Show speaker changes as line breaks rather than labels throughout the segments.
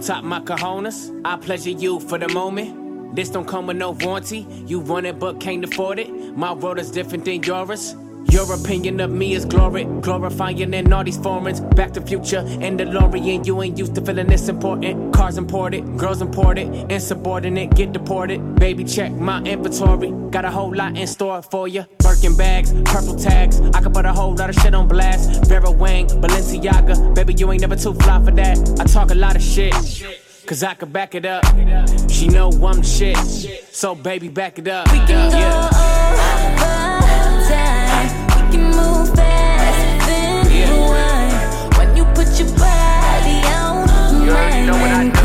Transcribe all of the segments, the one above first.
Top my cojones. I pleasure you for the moment. This don't come with no warranty. You want it but can't afford it. My world is different than yours. Your opinion of me is glory, glorifying in all these forums. Back to future and DeLorean. You ain't used to feeling this important. Cars imported, girls imported, insubordinate, get deported. Baby, check my inventory. Got a whole lot in store for ya. Birkin bags, purple tags. I could put a whole lot of shit on blast. Vera Wang, Balenciaga. Baby, you ain't never too fly for that. I talk a lot of shit. Cause I could back it up. She know I'm the shit. So baby, back it up.
We can go
yeah.
over time. We can move faster than
yeah.
rewind. When you put your
know what I
know.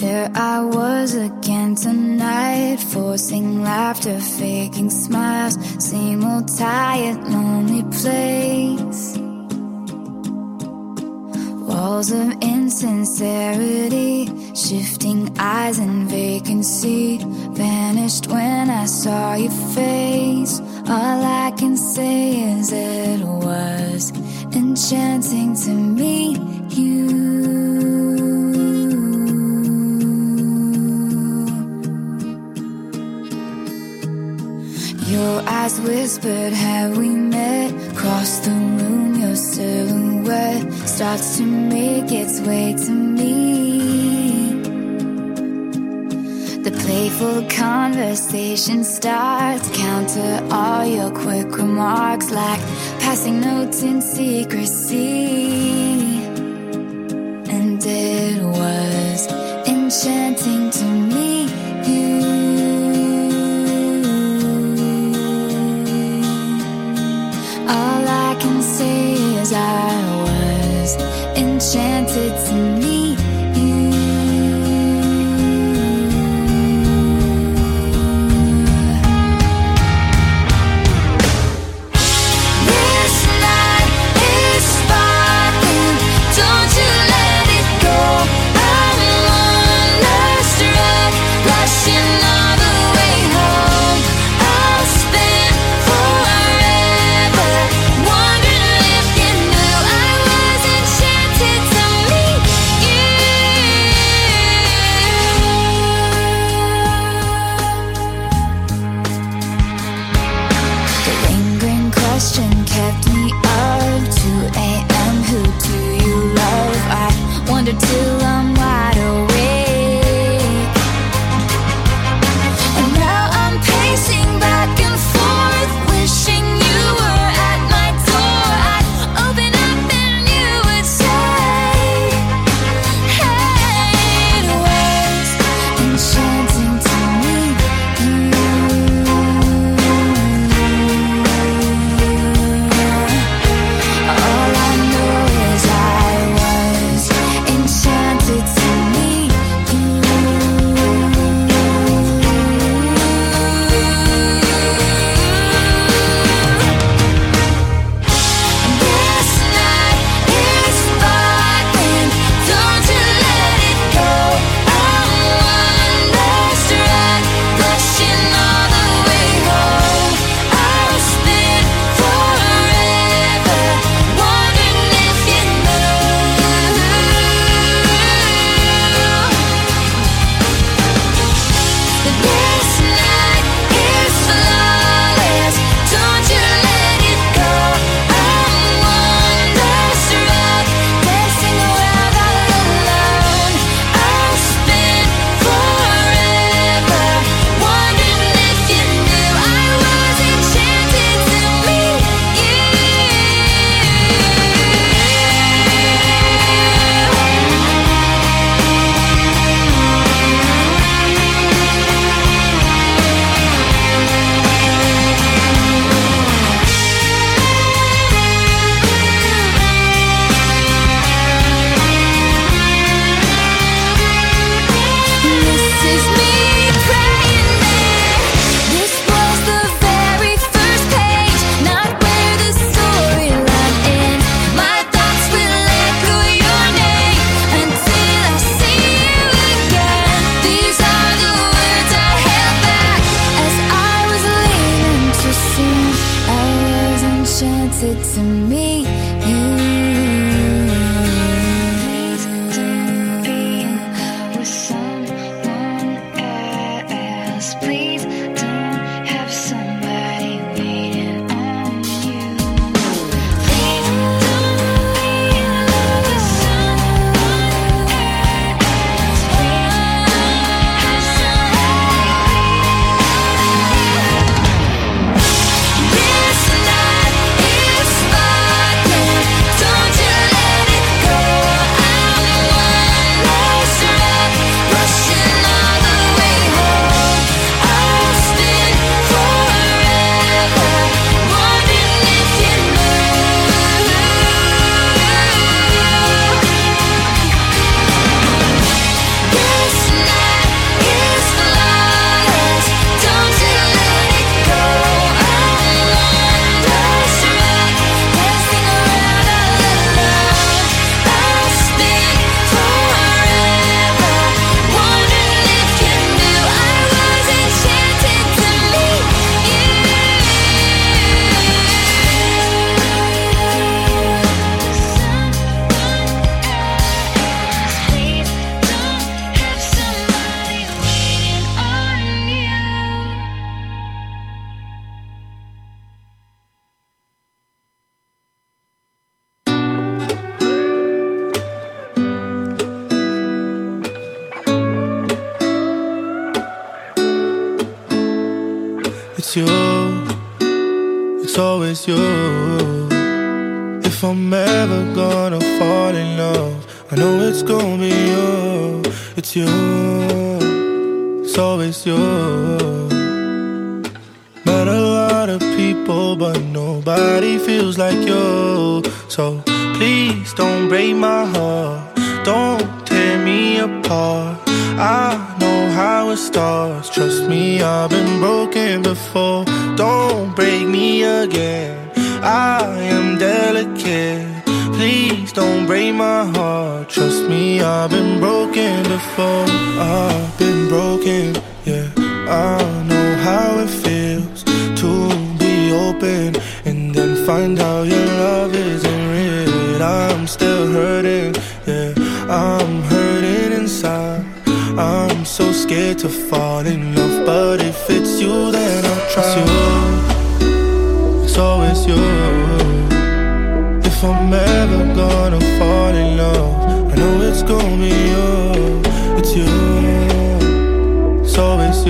There I was again tonight, forcing laughter, faking smiles, same old tired, lonely place. Walls of insincerity, shifting eyes and vacancy, vanished when I saw your face. All I can say is it was enchanting to me. whispered how we met? Across the moon, your silhouette Starts to make its way to me. The playful conversation starts. Counter all your quick remarks Like passing notes in secrecy. Enchanted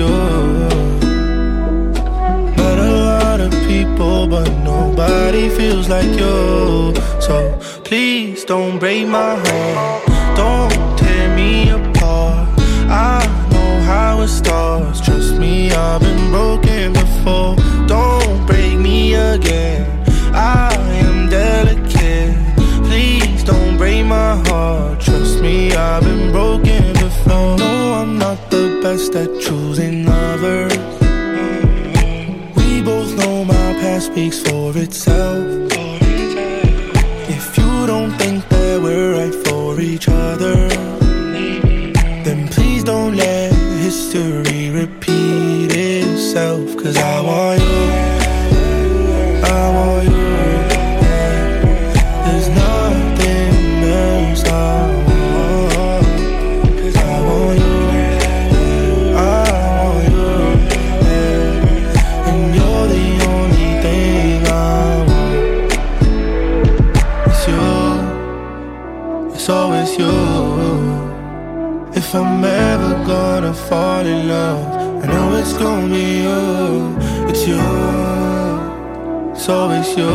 always you. Met a lot of people, but nobody feels like you. So please don't break my heart, don't tear me apart. I know how it starts. Trust me, I've been broken before. Don't break me again. I am delicate. Please don't break my heart. Trust me, I've been broken before. No, I'm not the best at choosing lovers. We both know my past speaks for itself. If you don't think that we're right for each other, then please don't let history repeat itself. Cause I it's always you.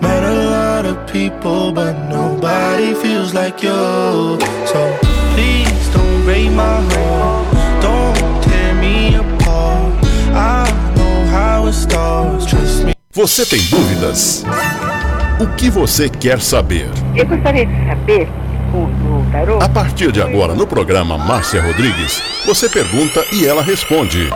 Met a lot of people, but nobody feels like you. So please don't break my heart, don't tear me apart. I know how it starts, trust me.
Você tem dúvidas? O que você quer saber?
Eu gostaria de saber, segundo o tarô,
A partir de agora, no programa Márcia Rodrigues, você pergunta e ela responde.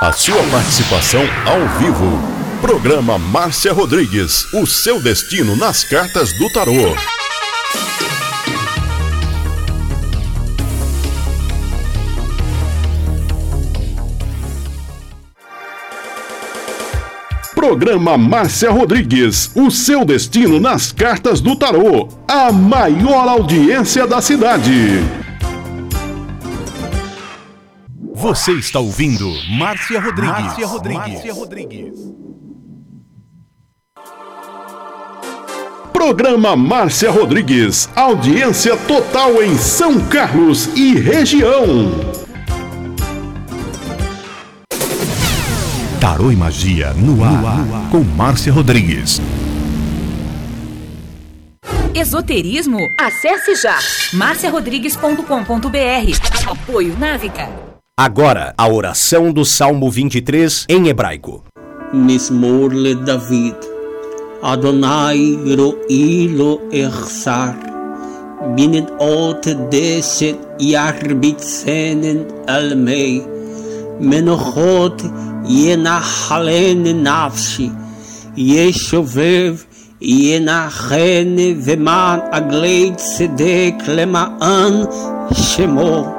A sua participação ao vivo. Programa Márcia Rodrigues, o seu destino nas cartas do tarô. Programa Márcia Rodrigues, o seu destino nas cartas do tarô. A maior audiência da cidade.
Você está ouvindo Márcia Rodrigues. Márcia Rodrigues. Márcia Rodrigues.
Programa Márcia Rodrigues, audiência total em São Carlos e região.
Tarô e Magia no ar, com Márcia Rodrigues.
Esoterismo? Acesse já marciarodrigues.com.br. Apoio Návica.
Agora, a oração do Salmo 23 em hebraico.
מזמור לדוד. אדוני רואי לו אחסר. בנדעות דשת ירביצנן על מי. מנוחות ינחלן נפשי. ישובב ינחן ומען עגלי צדק למען שמו.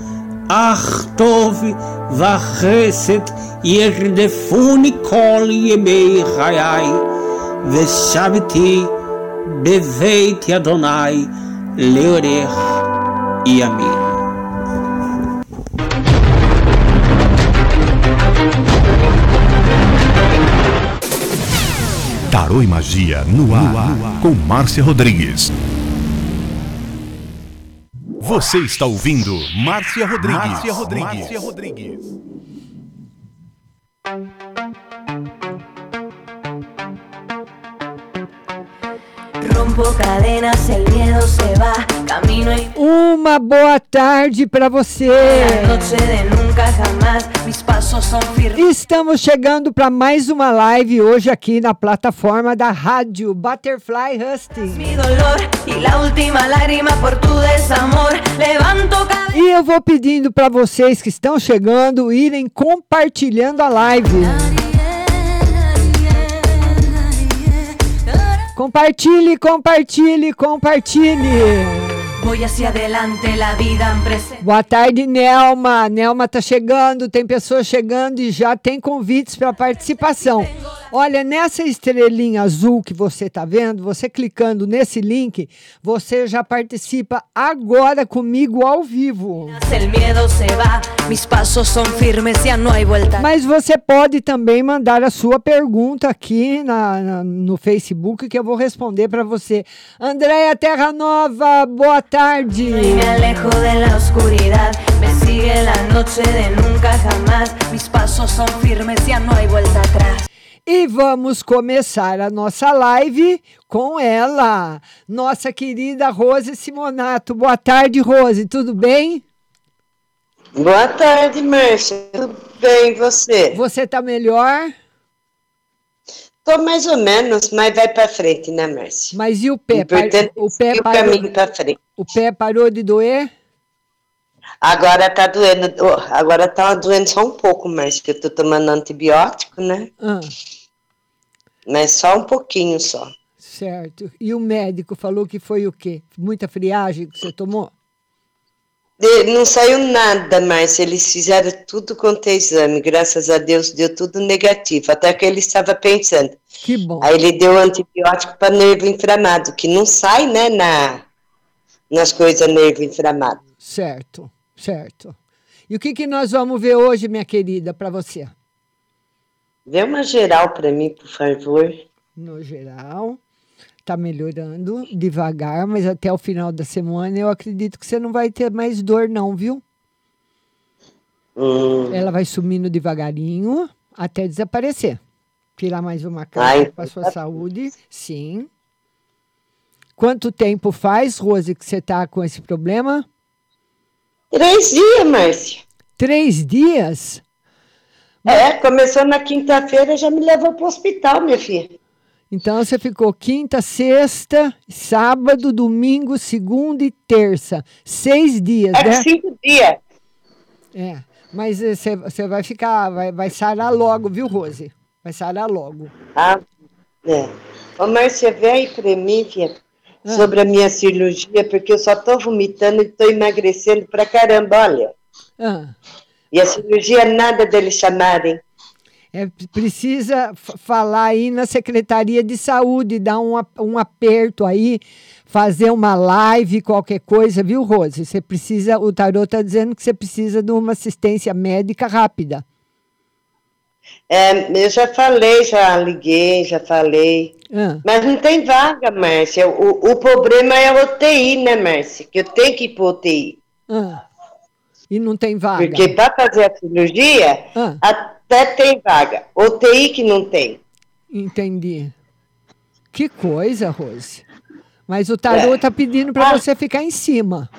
אך טוב וחסד ירדפוני כל ימי חיי, ושבתי בבית אדוני לאורך ימים.
Tarô e Magia no ar, no ar, com Márcia Rodrigues. Você está ouvindo Márcia Rodrigues. Márcia Rodrigues. Márcia Rodrigues.
Rompo cadenas, el miedo se va, camino
Uma boa tarde para você. Estamos chegando para mais uma live hoje aqui na plataforma da rádio Butterfly Husting. E eu vou pedindo para vocês que estão chegando irem compartilhando a live. Compartilhe, compartilhe, compartilhe. Boa tarde, Nelma. Nelma tá chegando, tem pessoas chegando e já tem convites para participação. Olha, nessa estrelinha azul que você tá vendo, você clicando nesse link, você já participa agora comigo ao vivo. Mas você pode também mandar a sua pergunta aqui na, na- no Facebook que eu vou responder para você. Andréia Terra Nova, boa tarde.
Sigue la noche de nunca jamás, mis pasos son firmes, ya no hay vuelta atrás.
E vamos começar a nossa live com ela, nossa querida Rose Simonato. Boa tarde, Rose, tudo bem?
Boa tarde, Márcia. Tudo bem, e você?
Você tá melhor?
Tô mais ou menos, mas vai pra frente, né, Márcia?
Mas e o pé? Par-
Importante
o
é
pé
seguir o caminho pra frente.
o pé parou de doer?
Agora tá doendo, agora tá doendo só um pouco, Márcia, que eu tô tomando antibiótico, né?
Ah,
Mas só um pouquinho só.
certo. E o médico falou que foi o quê? Muita friagem que você tomou?
Não saiu nada, Márcia. Eles fizeram tudo quanto é exame. Graças a Deus deu tudo negativo. Até que ele estava pensando.
Que bom.
Aí ele deu antibiótico para nervo inflamado, que não sai, né, na, nas coisas nervo inflamado.
Certo, certo. E o que, que nós vamos ver hoje, minha querida, para você?
Vê uma geral para mim, por favor.
No geral, tá melhorando devagar, mas até o final da semana eu acredito que você não vai ter mais dor, não, viu?
Hum,
Ela vai sumindo devagarinho até desaparecer. Tirar mais uma carga para sua
tá-
saúde, sim. Quanto tempo faz, Rose, que você está com esse problema?
Três dias, Márcia.
Três dias?
É, começou na quinta-feira, já me levou para o hospital, minha filha.
Então você ficou quinta, sexta, sábado, domingo, segunda e terça. Seis dias,
É
né?
cinco dias.
É. Mas eh, você você vai ficar, vai, vai sarar logo, viu, Rose? Vai sarar logo.
Ah, é. Ô, Márcia, vê aí para mim, filha,
Ah.
sobre a minha cirurgia, porque eu só tô vomitando e tô emagrecendo pra caramba, olha.
Ah,
E a cirurgia, nada deles chamarem.
é, precisa falar aí na Secretaria de Saúde, dar um, um aperto aí, fazer uma live, qualquer coisa, viu, Rose? Você precisa, o Tarô está dizendo que você precisa de uma assistência médica rápida.
É, eu já falei, já liguei, já falei.
Ah,
Mas não tem vaga, Márcia. O, o problema é a UTI, né, Márcia? Que eu tenho que ir para UTI.
ah. E não tem vaga.
Porque para fazer a cirurgia,
Ah.
até tem vaga. UTI que não tem.
Entendi. Que coisa, Rose. Mas o tarô
É.
tá pedindo para você ficar em cima.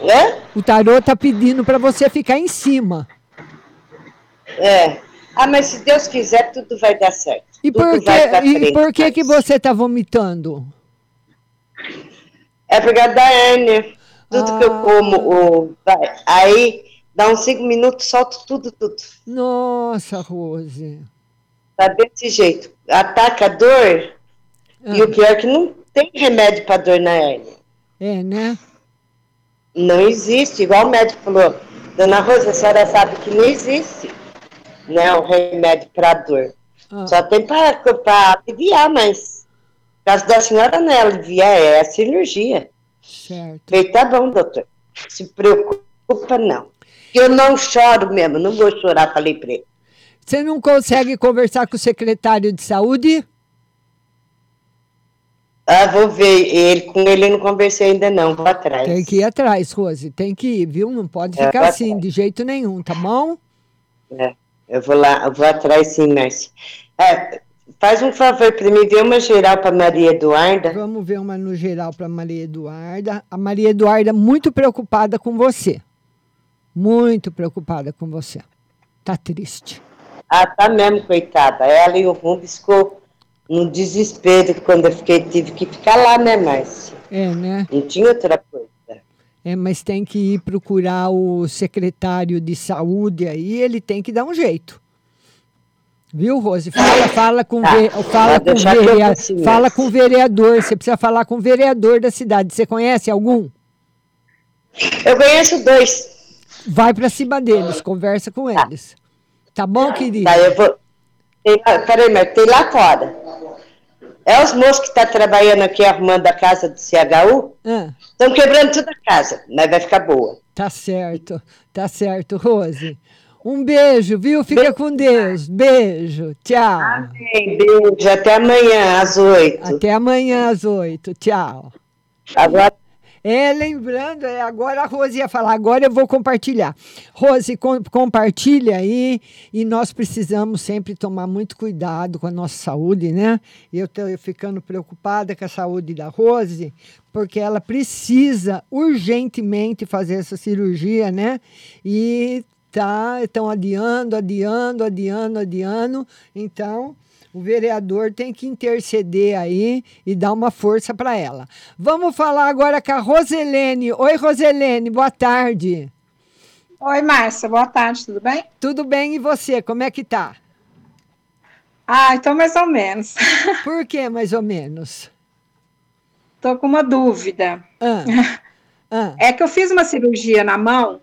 É?
O tarô tá pedindo para você ficar em cima.
É. Ah, mas se Deus quiser, tudo vai dar certo.
E
tudo
por que, e por que, que você tá vomitando?
É por causa da hérnia. Tudo que eu
Ah.
como, o, vai, aí dá uns cinco minutos, solto tudo, tudo.
Nossa, Rose.
Tá desse jeito. Ataca a dor, e
Ah.
o pior é que não tem remédio para dor na hérnia.
É, né?
Não existe, igual o médico falou. Dona Rosa, a senhora sabe que não existe né, o remédio para dor. Ah. Só tem para aliviar, mas no caso da senhora não é aliviar, é a cirurgia.
Certo.
Falei, tá bom, doutor. Se preocupa, não. Eu não choro mesmo, não vou chorar, falei para ele.
Você não consegue conversar com o secretário de saúde?
Ah, vou ver. Ele, com ele eu não conversei ainda não, vou atrás.
Tem que ir atrás, Rose. Tem que ir, viu? Não pode é, ficar assim, atrás. de jeito nenhum, tá bom?
É, eu vou lá, eu vou atrás sim, Márcia. É, faz um favor para mim, ver uma geral para Maria Eduarda.
Vamos ver uma no geral para Maria Eduarda. A Maria Eduarda muito preocupada com você. Muito preocupada com você. Tá triste.
Ah, tá mesmo, coitada. Ela e o Rubens ficou no desespero quando eu fiquei, tive que ficar lá, né, Márcia?
É, né?
Não tinha outra coisa.
É, mas tem que ir procurar o secretário de saúde aí, ele tem que dar um jeito. Viu, Rose? Fala, fala com, tá. ve, fala, com vereador, fala com o vereador. Você precisa falar com o vereador da cidade. Você conhece algum?
Eu conheço dois.
Vai para cima deles, conversa com tá. eles. Tá bom, querido?
Tá, eu vou. peraí, mas tem lá fora. É os moços que estão tá trabalhando aqui arrumando a casa do CHU. Estão ah. quebrando toda a casa, mas vai ficar boa.
Tá certo, tá certo, Rose. Um beijo, viu? Fica beijo. com Deus. Beijo. Tchau.
Amém. Beijo. Até amanhã, às oito.
Até amanhã, às oito. Tchau.
Agora
é, lembrando, é, agora a Rose ia falar, agora eu vou compartilhar. Rose, com, compartilha aí, e nós precisamos sempre tomar muito cuidado com a nossa saúde, né? Eu estou ficando preocupada com a saúde da Rose, porque ela precisa urgentemente fazer essa cirurgia, né? E tá, estão adiando, adiando, adiando, adiando. Então, o vereador tem que interceder aí e dar uma força para ela. Vamos falar agora com a Roselene. Oi, Roselene, boa tarde.
Oi, Márcia, boa tarde, tudo bem?
Tudo bem, e você, como é que tá?
Ah, então mais ou menos.
Por que mais ou menos?
Tô com uma dúvida. Ah. Ah. É que eu fiz uma cirurgia na mão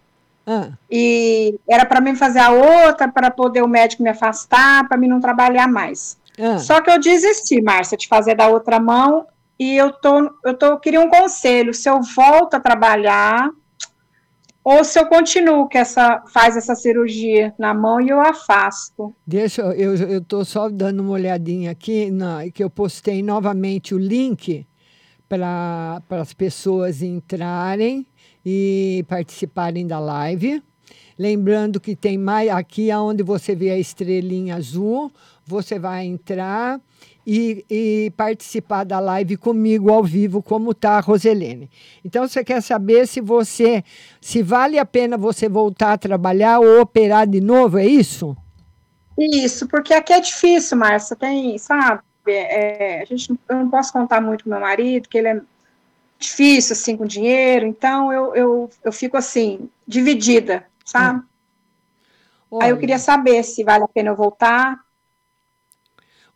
ah. e era para mim fazer a outra para poder o médico me afastar, para mim não trabalhar mais. Ah. Só que eu desisti, Márcia, de fazer da outra mão e eu tô, eu tô, eu queria um conselho, se eu volto a trabalhar ou se eu continuo que essa faz essa cirurgia na mão e eu afasto.
Deixa eu eu tô só dando uma olhadinha aqui na que eu postei novamente o link para as pessoas entrarem e participarem da live. Lembrando que tem mais aqui aonde você vê a estrelinha azul, você vai entrar e, e, participar da live comigo ao vivo, como está a Roselene. Então, você quer saber se você, se vale a pena você voltar a trabalhar ou operar de novo, é isso?
Isso, porque aqui é difícil, Márcia, tem, sabe, é, a gente, eu não posso contar muito com meu marido, que ele é difícil, assim, com dinheiro, então eu, eu, eu fico, assim, dividida, sabe? Hum. Aí eu queria saber se vale a pena eu voltar,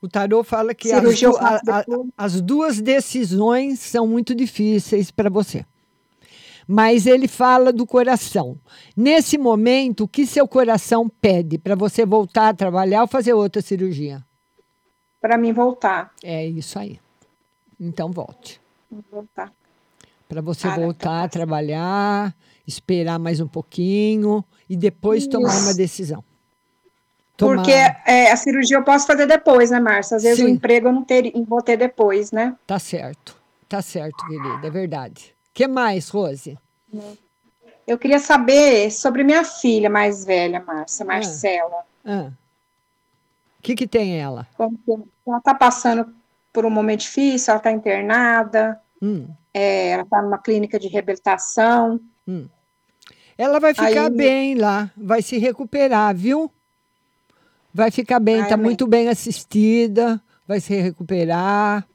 o tarô fala que as, du a, a, as, duas decisões são muito difíceis para você. Mas ele fala do coração. Nesse momento, o que seu coração pede para você voltar a trabalhar ou fazer outra cirurgia?
Para mim voltar.
É isso aí. Então volte.
Voltar.
Para você voltar a trabalhar, esperar mais um pouquinho e depois isso. tomar uma decisão.
Tomar... Porque é, a cirurgia eu posso fazer depois, né, Márcia? Às vezes Sim. o emprego eu não ter, vou ter depois, né?
Tá certo. Tá certo, querida, é verdade. O que mais, Rose?
Eu queria saber sobre minha filha mais velha, Márcia, ah. Marcela.
Ah. O que, que tem ela?
Ela está passando por um momento difícil, ela está internada, hum. é, ela está numa clínica de reabilitação. Hum.
Ela vai ficar Aí, bem lá, vai se recuperar, viu? Vai ficar bem, está muito bem assistida, vai se recuperar.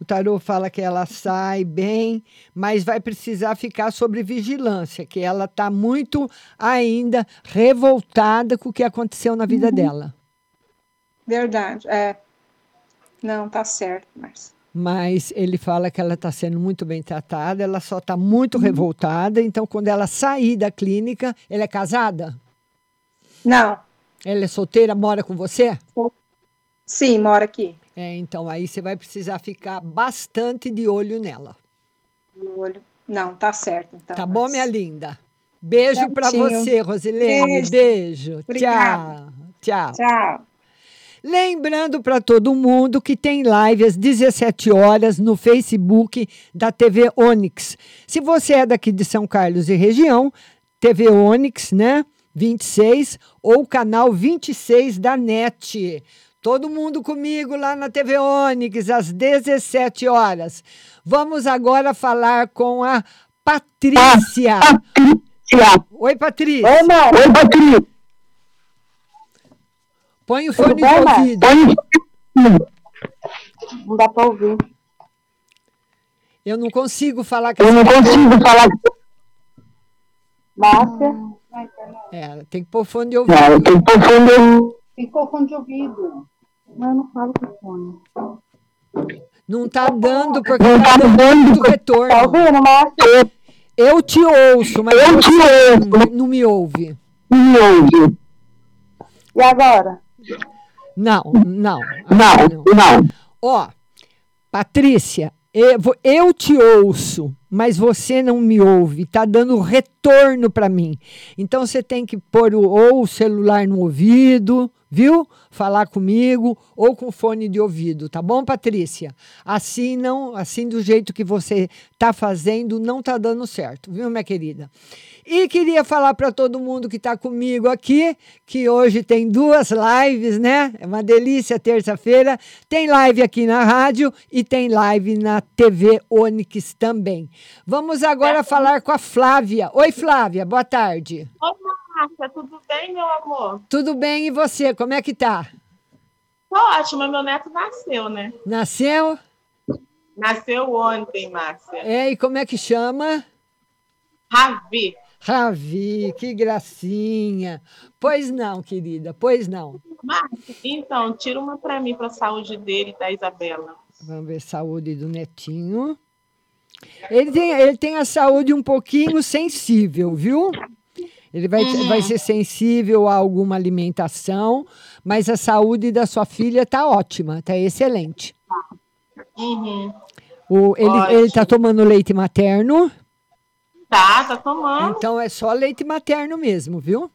O tarô fala que ela sai bem, mas vai precisar ficar sobre vigilância, que ela está muito ainda revoltada com o que aconteceu na vida uhum. dela.
Verdade, é. Não, tá certo, Márcia.
mas ele fala que ela está sendo muito bem tratada, ela só está muito uhum. revoltada. Então, quando ela sair da clínica, ela é casada?
Não.
Ela é solteira, mora com você?
Sim, mora aqui.
É, então aí você vai precisar ficar bastante de olho nela.
De olho. Não, tá certo. Então,
tá mas... bom, minha linda? Beijo para você, Rosilene. Beijo. Beijo. Tchau. Tchau.
Tchau.
Lembrando para todo mundo que tem live às 17 horas no Facebook da TV Onix. Se você é daqui de São Carlos e região, TV Onix, né? 26 ou canal 26 da NET. Todo mundo comigo lá na TV Onix às 17 horas. Vamos agora falar com a Patrícia. Patrícia. Oi, Patrícia.
Oi, Oi Patrícia.
Põe o fone de ouvido.
Não dá para ouvir.
Eu não consigo falar
com Eu não consigo falar. Márcia.
É, tem que pôr fone de ouvido. É,
tem que pôr fone de ouvido. Tem que pôr fone de ouvido. Mas eu não falo com fone.
Não tá dando, porque não tá, dando muito retorno.
Tá ouvindo, Márcia?
Eu te ouço, mas eu você ouço. Não, não me ouve.
Não me ouve. E agora?
Não, não.
Não, não.
Ó, Patrícia, eu, eu te ouço, mas você não me ouve. Está dando retorno para mim. Então você tem que pôr o, ou o celular no ouvido, viu? Falar comigo ou com fone de ouvido, tá bom, Patrícia? Assim não, assim do jeito que você tá fazendo não tá dando certo, viu, minha querida? E queria falar para todo mundo que está comigo aqui que hoje tem duas lives, né? É uma delícia terça-feira. Tem live aqui na rádio e tem live na TV Onix também. Vamos agora é. falar com a Flávia. Oi, Flávia, boa tarde.
Oi, Márcia, tudo bem, meu amor?
Tudo bem, e você? Como é que tá?
Tô ótima, meu neto nasceu, né?
Nasceu?
Nasceu ontem, Márcia.
É, e como é que chama?
Ravi.
Ravi, que gracinha. Pois não, querida, pois não.
Márcia, então, tira uma para mim, para a saúde dele e da Isabela.
Vamos ver saúde do netinho. Ele tem, ele tem a saúde um pouquinho sensível, viu? Ele vai, uhum. vai ser sensível a alguma alimentação, mas a saúde da sua filha está ótima, está excelente.
Uhum.
O, ele está tomando leite materno?
Tá, tá tomando.
Então é só leite materno mesmo, viu?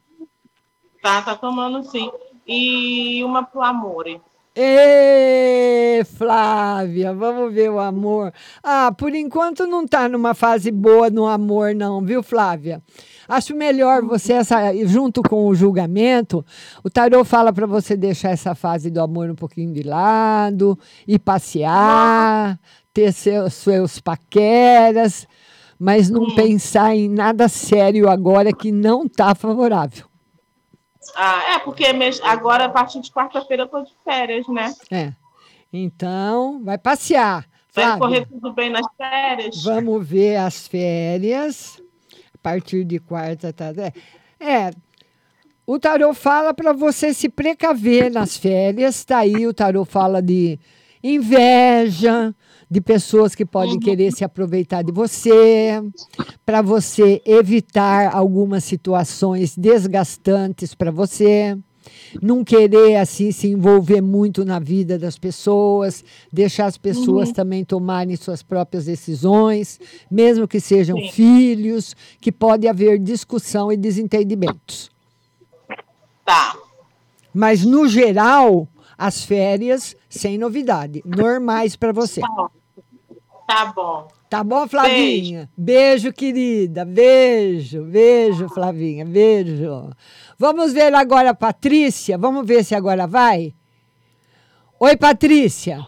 Tá, tá tomando sim. E uma pro Amore.
Ê, Flávia, vamos ver o amor. Ah, por enquanto não tá numa fase boa no amor, não, viu, Flávia? Acho melhor você, essa, junto com o julgamento, o tarô fala para você deixar essa fase do amor um pouquinho de lado, ir passear, ter seus, seus paqueras, mas não hum. pensar em nada sério agora que não está favorável.
Ah, é, porque agora, a partir de quarta-feira, eu tô de férias, né?
É. Então, vai passear.
Vai correr tudo bem nas férias?
Vamos ver as férias. A partir de quarta, tá. É. é o tarô fala para você se precaver nas férias. Tá aí, o tarô fala de inveja, de pessoas que podem uhum. querer se aproveitar de você, para você evitar algumas situações desgastantes para você. Não querer assim se envolver muito na vida das pessoas, deixar as pessoas uhum. também tomarem suas próprias decisões, mesmo que sejam Sim. filhos, que pode haver discussão e desentendimentos.
Tá.
Mas no geral, as férias sem novidade, normais para você. Tá.
Tá bom.
Tá bom, Flavinha? Beijo. beijo, querida. Beijo, beijo, Flavinha. Beijo. Vamos ver agora a Patrícia. Vamos ver se agora vai. Oi, Patrícia.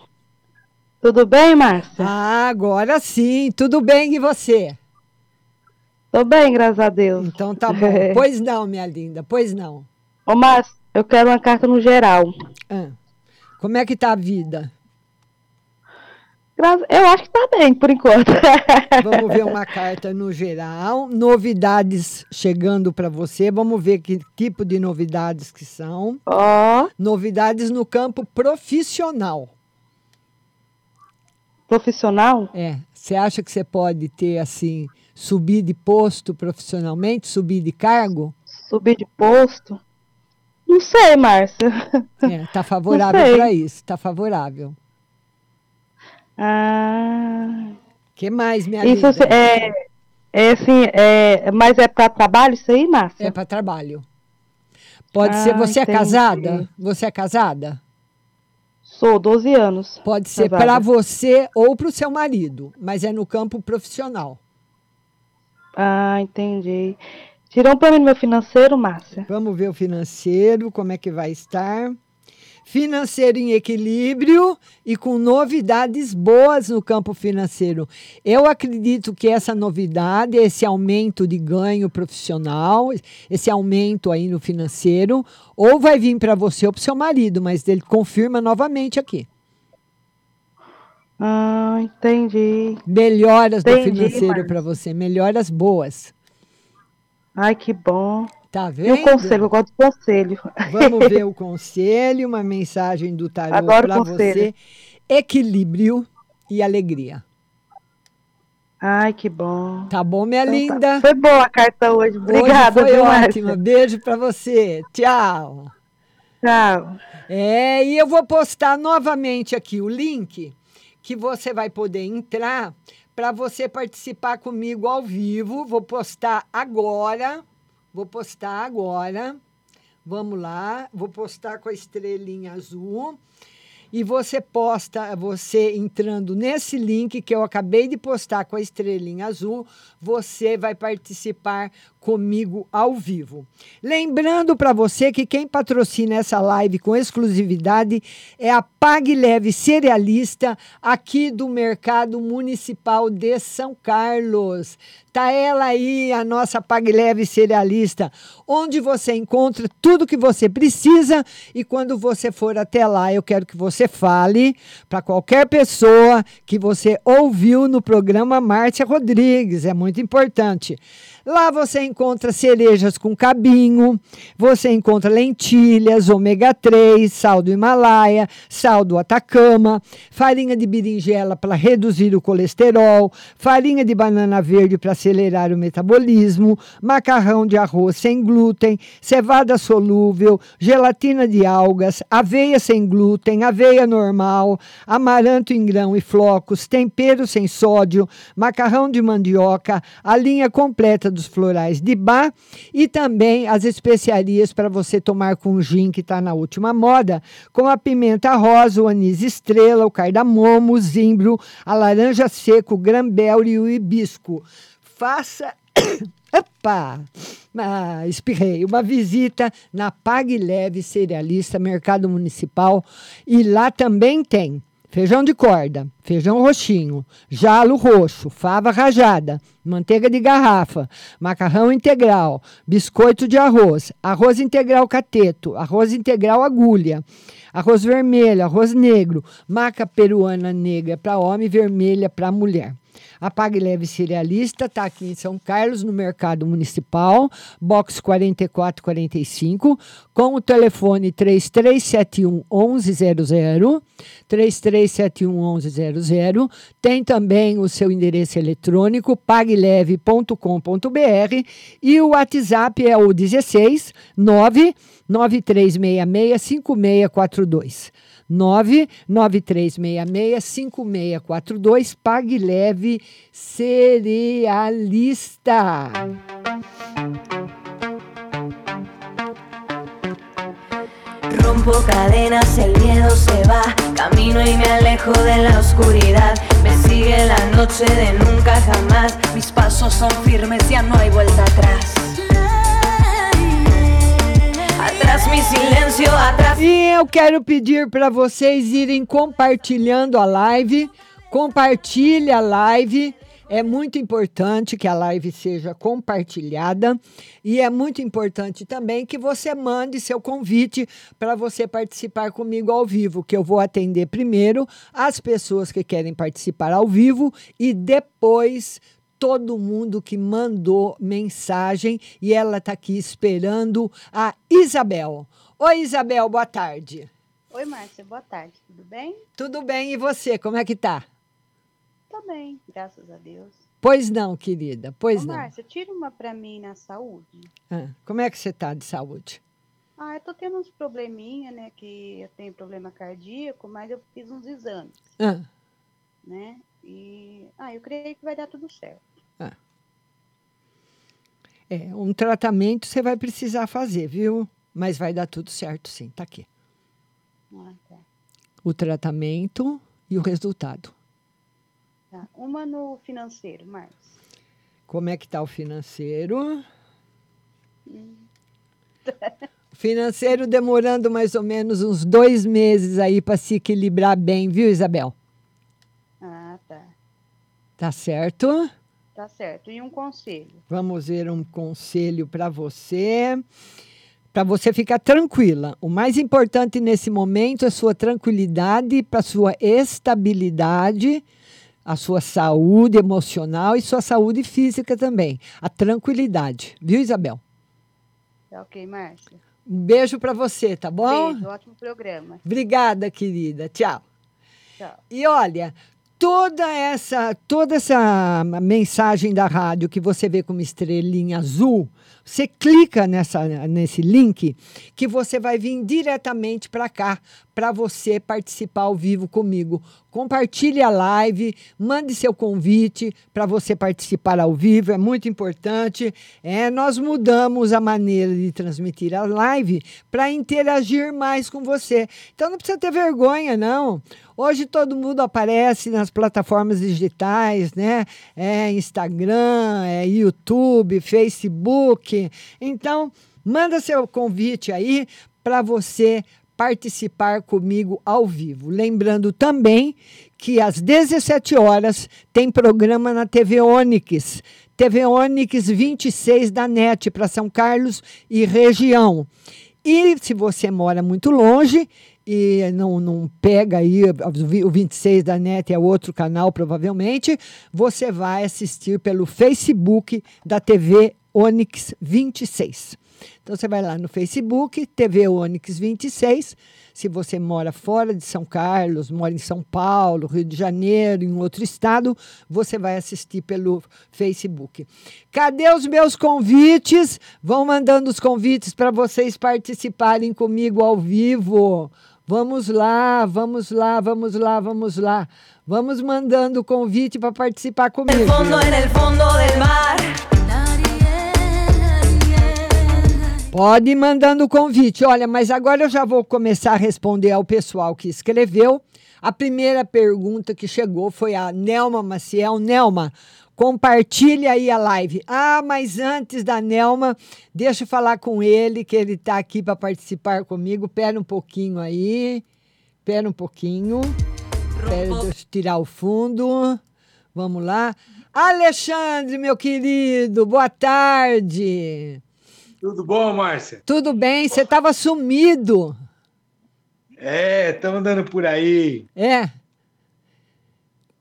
Tudo bem, Márcia?
Ah, agora sim. Tudo bem e você?
Tô bem, graças a Deus.
Então tá bom. pois não, minha linda, pois não.
Ô, Márcia, eu quero uma carta no geral.
Ah, como é que tá a vida?
Eu acho que está bem, por enquanto.
Vamos ver uma carta no geral. Novidades chegando para você. Vamos ver que tipo de novidades que são.
Ó. Oh.
Novidades no campo profissional.
profissional?
É. Você acha que você pode ter, assim, subir de posto profissionalmente, subir de cargo?
Subir de posto? Não sei, Márcia.
É, tá favorável para isso, tá favorável.
Ah.
que mais, minha
isso
linda?
É, é assim, é, mas é para trabalho isso aí, Márcia?
É para trabalho. Pode ah, ser. Você entendi. é casada? Você é casada?
Sou, 12 anos.
Pode ser para você ou para o seu marido, mas é no campo profissional.
Ah, entendi. Tirou para mim meu financeiro, Márcia.
Vamos ver o financeiro, como é que vai estar financeiro em equilíbrio e com novidades boas no campo financeiro. Eu acredito que essa novidade, esse aumento de ganho profissional, esse aumento aí no financeiro, ou vai vir para você ou para o seu marido, mas ele confirma novamente aqui.
Ah, entendi.
Melhoras entendi, do financeiro para você, melhoras boas.
Ai, que bom.
Tá vendo?
E o conselho, eu gosto do conselho.
Vamos ver o conselho, uma mensagem do tarô para você. Equilíbrio e alegria.
Ai, que bom.
Tá bom, minha então, linda? Tá.
Foi boa a carta hoje. Obrigada.
Hoje foi ótima. Beijo para você. Tchau.
Tchau.
É, e eu vou postar novamente aqui o link que você vai poder entrar para você participar comigo ao vivo. Vou postar agora Vou postar agora. Vamos lá. Vou postar com a estrelinha azul. E você posta, você entrando nesse link que eu acabei de postar com a estrelinha azul, você vai participar comigo ao vivo. Lembrando para você que quem patrocina essa live com exclusividade é a Pague Leve Cerealista aqui do Mercado Municipal de São Carlos. Tá ela aí, a nossa Pague Leve Cerealista, onde você encontra tudo que você precisa e quando você for até lá, eu quero que você fale para qualquer pessoa que você ouviu no programa Márcia Rodrigues, é muito importante. Lá você encontra cerejas com cabinho, você encontra lentilhas, ômega 3, sal do Himalaia, sal do Atacama, farinha de berinjela para reduzir o colesterol, farinha de banana verde para acelerar o metabolismo, macarrão de arroz sem glúten, cevada solúvel, gelatina de algas, aveia sem glúten, aveia normal, amaranto em grão e flocos, tempero sem sódio, macarrão de mandioca, a linha completa dos florais de bar e também as especiarias para você tomar com gin, que está na última moda, com a pimenta rosa, o anis estrela, o cardamomo, o zimbro, a laranja seco, o grambel e o hibisco. Faça. Opa! Ah, espirrei. Uma visita na Pague Leve Cerealista, Mercado Municipal. E lá também tem feijão de corda, feijão roxinho, jalo roxo, fava rajada, manteiga de garrafa, macarrão integral, biscoito de arroz, arroz integral cateto, arroz integral agulha, arroz vermelho, arroz negro, maca peruana negra para homem, vermelha para mulher. A Pague Leve Cerealista está aqui em São Carlos, no Mercado Municipal, box 4445, com o telefone 3371 1100, 3371 1100. Tem também o seu endereço eletrônico, pagleve.com.br e o WhatsApp é o 16 9 9366 5642. 993665642. Pague Leve Cerealista.
Rompo cadenas, el miedo se va, camino y me alejo de la oscuridad. Me sigue la noche de nunca jamás, mis pasos son firmes, ya no hay vuelta atrás. Mi silêncio, atrás.
E eu quero pedir para vocês irem compartilhando a live. Compartilhe a live. É muito importante que a live seja compartilhada e é muito importante também que você mande seu convite para você participar comigo ao vivo, que eu vou atender primeiro as pessoas que querem participar ao vivo e depois todo mundo que mandou mensagem e ela está aqui esperando a Isabel. Oi, Isabel, boa tarde.
Oi, Márcia, boa tarde. Tudo bem?
Tudo bem, e você, como é que tá?
Tô bem, graças a Deus.
Pois não, querida, pois
Ô,
não.
Márcia, tira uma pra mim na saúde.
Ah, como é que você tá de saúde?
Ah, eu tô tendo uns probleminha, né? Que eu tenho problema cardíaco, mas eu fiz uns exames,
Ah,
né? E ah, eu creio que vai dar tudo certo.
É, um tratamento você vai precisar fazer, viu? Mas vai dar tudo certo, sim. Tá aqui.
Ah, tá.
O tratamento e o resultado.
Tá. Uma no financeiro, Márcia.
Como é que tá o financeiro?
Hum.
Financeiro demorando mais ou menos uns dois meses aí para se equilibrar bem, viu, Isabel?
Ah, tá.
Tá certo?
Tá certo. E um conselho.
Vamos ver um conselho para você. Para você ficar tranquila. O mais importante nesse momento é sua tranquilidade, para sua estabilidade, a sua saúde emocional e sua saúde física também. A tranquilidade. Viu, Isabel?
Tá ok, Márcia?
Um beijo para você, tá bom?
Beijo, ótimo programa.
Obrigada, querida. Tchau.
Tchau.
E olha, toda essa toda essa mensagem da rádio que você vê como estrelinha azul, você clica nessa, nesse link que você vai vir diretamente para cá para você participar ao vivo comigo. Compartilhe a live, mande seu convite para você participar ao vivo, é muito importante. É, nós mudamos a maneira de transmitir a live para interagir mais com você. Então não precisa ter vergonha, não. Hoje todo mundo aparece nas plataformas digitais, né? É Instagram, é YouTube, Facebook. Então, manda seu convite aí para você participar comigo ao vivo. Lembrando também que às 17 horas tem programa na TV Onix. TV Onix 26 da NET para São Carlos e região. E se você mora muito longe e não, não pega aí o 26 da NET é outro canal provavelmente, você vai assistir pelo Facebook da TV Onix 26. Então você vai lá no Facebook, TV Onix 26. Se você mora fora de São Carlos, mora em São Paulo, Rio de Janeiro, em outro estado, você vai assistir pelo Facebook. Cadê os meus convites? Vão mandando os convites para vocês participarem comigo ao vivo. Vamos lá, vamos lá, vamos lá, vamos lá. Vamos mandando o convite para participar comigo. Pode ir mandando o convite. Olha, mas agora eu já vou começar a responder ao pessoal que escreveu. A primeira pergunta que chegou foi a Nelma Maciel. Nelma, compartilhe aí a live. Ah, mas antes da Nelma, deixa eu falar com ele, que ele está aqui para participar comigo. Pera um pouquinho aí. Pera um pouquinho. Pera, deixa eu tirar o fundo. Vamos lá. Alexandre, meu querido, boa tarde.
Tudo bom, Márcia?
Tudo bem, você estava sumido.
É, estamos andando por aí.
É.